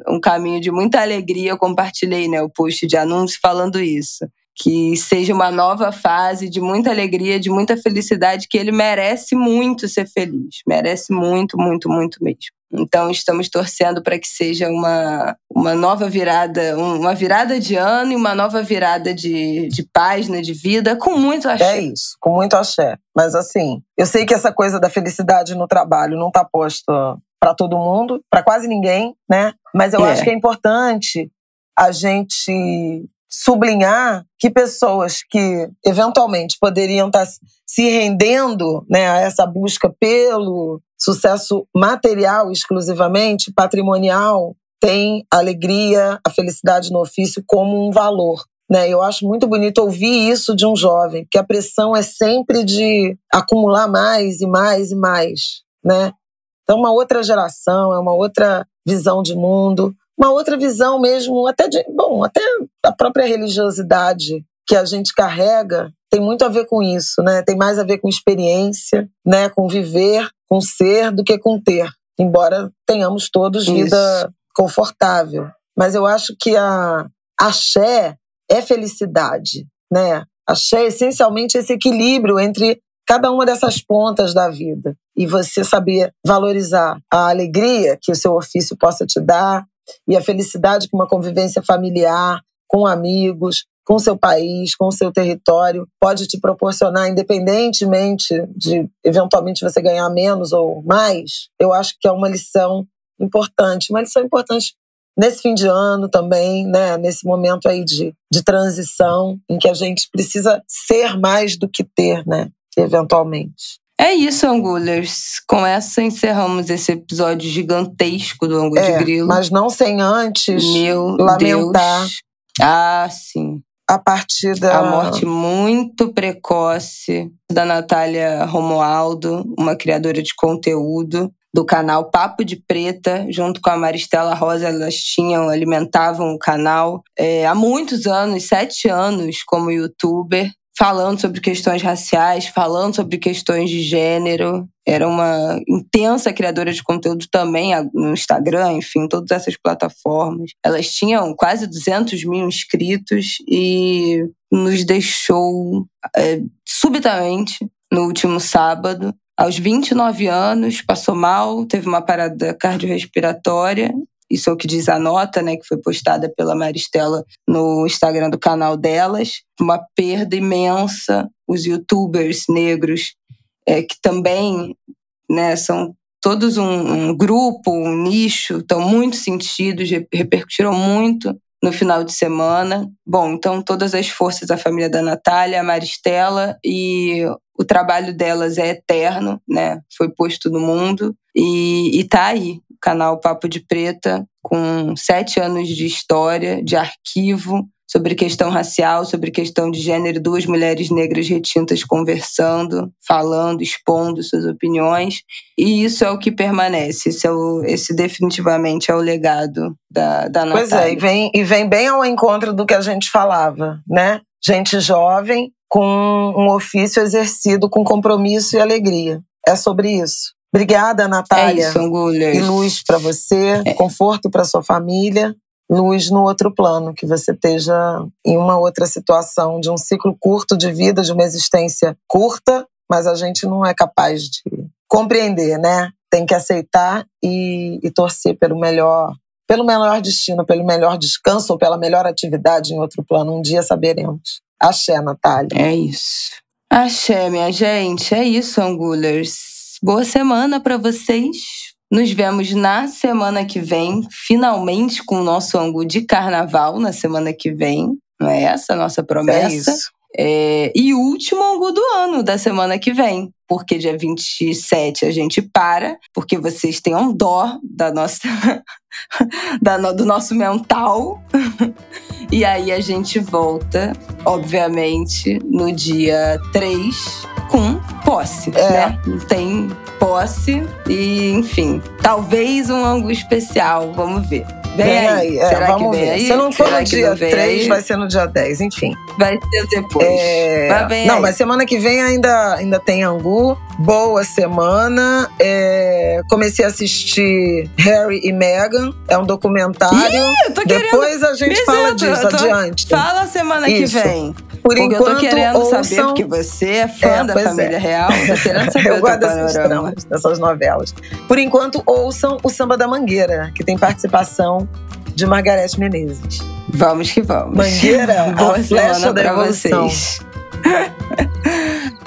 um caminho de muita alegria. Eu compartilhei, né, o post de anúncio falando isso que seja uma nova fase de muita alegria, de muita felicidade, que ele merece muito ser feliz, merece muito, muito, muito mesmo. Então estamos torcendo para que seja uma, uma nova virada, uma virada de ano e uma nova virada de, de página, de vida, com muito axé. É isso, com muito axé. Mas assim, eu sei que essa coisa da felicidade no trabalho não está posta para todo mundo, para quase ninguém, né? Mas eu é. acho que é importante a gente sublinhar que pessoas que eventualmente poderiam estar se rendendo né, a essa busca pelo sucesso material exclusivamente, patrimonial, têm a alegria, a felicidade no ofício como um valor. Né? Eu acho muito bonito ouvir isso de um jovem, porque a pressão é sempre de acumular mais e mais e mais. Né? Então, uma outra geração, é uma outra visão de mundo uma outra visão mesmo, até de, bom, até a própria religiosidade que a gente carrega tem muito a ver com isso, né? Tem mais a ver com experiência, né? Com viver, com ser, do que com ter. Embora tenhamos todos isso. vida confortável, mas eu acho que a axé é felicidade, né? Axé é essencialmente esse equilíbrio entre cada uma dessas pontas da vida e você saber valorizar a alegria que o seu ofício possa te dar, e a felicidade que uma convivência familiar, com amigos, com seu país, com seu território, pode te proporcionar, independentemente de eventualmente você ganhar menos ou mais, eu acho que é uma lição importante. Uma lição importante nesse fim de ano também, né? nesse momento aí de, de transição, em que a gente precisa ser mais do que ter, né? eventualmente. É isso, Angulers. Com essa encerramos esse episódio gigantesco do Angu é, de Grilo. Mas não sem antes Meu lamentar. Deus. Ah, sim. A partir da. A morte muito precoce da Natália Romualdo, uma criadora de conteúdo. do canal Papo de Preta, junto com a Maristela Rosa, elas tinham, alimentavam o canal é, há muitos anos, sete anos como youtuber, falando sobre questões raciais, falando sobre questões de gênero. Era uma intensa criadora de conteúdo também no Instagram, enfim, todas essas plataformas. Elas tinham quase 200 mil inscritos e nos deixou é, subitamente no último sábado. Aos 29 anos, passou mal, teve uma parada cardiorrespiratória isso é o que diz a nota, né, que foi postada pela Maristela no Instagram do canal delas. Uma perda imensa. Os youtubers negros, é, que também né, são todos um, um grupo, um nicho, estão muito sentidos, repercutiram muito no final de semana. Bom, então todas as forças da família da Natália, a Maristela e o trabalho delas é eterno, né? Foi posto no mundo e, e tá aí canal Papo de Preta, com sete anos de história, de arquivo, sobre questão racial, sobre questão de gênero, duas mulheres negras retintas conversando, falando, expondo suas opiniões. E isso é o que permanece, isso é o, esse definitivamente é o legado da, da Natália. Pois é, e vem, e vem bem ao encontro do que a gente falava, né? Gente jovem com um ofício exercido com compromisso e alegria. É sobre isso. Obrigada, Natália. É isso, Angulhas. E luz para você, é. conforto para sua família, luz no outro plano, que você esteja em uma outra situação de um ciclo curto de vida, de uma existência curta, mas a gente não é capaz de compreender, né? Tem que aceitar e, e torcer pelo melhor, pelo melhor destino, pelo melhor descanso ou pela melhor atividade em outro plano. Um dia saberemos. Axé, Natália. É isso. Axé, minha gente. É isso, Angulers. Boa semana para vocês. Nos vemos na semana que vem, finalmente com o nosso ângulo de carnaval na semana que vem. Não é essa a nossa promessa? É é, e último ângulo do ano da semana que vem, porque dia 27 a gente para, porque vocês têm um dó da nossa, da, do nosso mental. e aí a gente volta, obviamente, no dia 3 com posse, é. né? Não tem posse e, enfim, talvez um ângulo especial, vamos ver. Vem, vem aí. aí. É, Será vamos ver. Aí? Se não for Será no dia 3, vai ser no dia 10, enfim. Vai ser depois. É... Vai não, aí. mas semana que vem ainda, ainda tem Angu. Boa semana. É... Comecei a assistir Harry e Meghan. É um documentário. Ih, eu tô Depois a gente fala disso, tô... adiante. Fala semana Isso. que vem. Por Porque enquanto, eu tô querendo ouçam... saber, porque você é fã é, da família é. real. Querendo saber eu gosto dessas tramas, dessas novelas. Por enquanto, ouçam o Samba da Mangueira, que tem participação de Margareth Menezes. Vamos que vamos. Mangueira, Boa a flecha da evolução. vocês.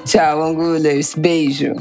Tchau, Angulers. Beijo.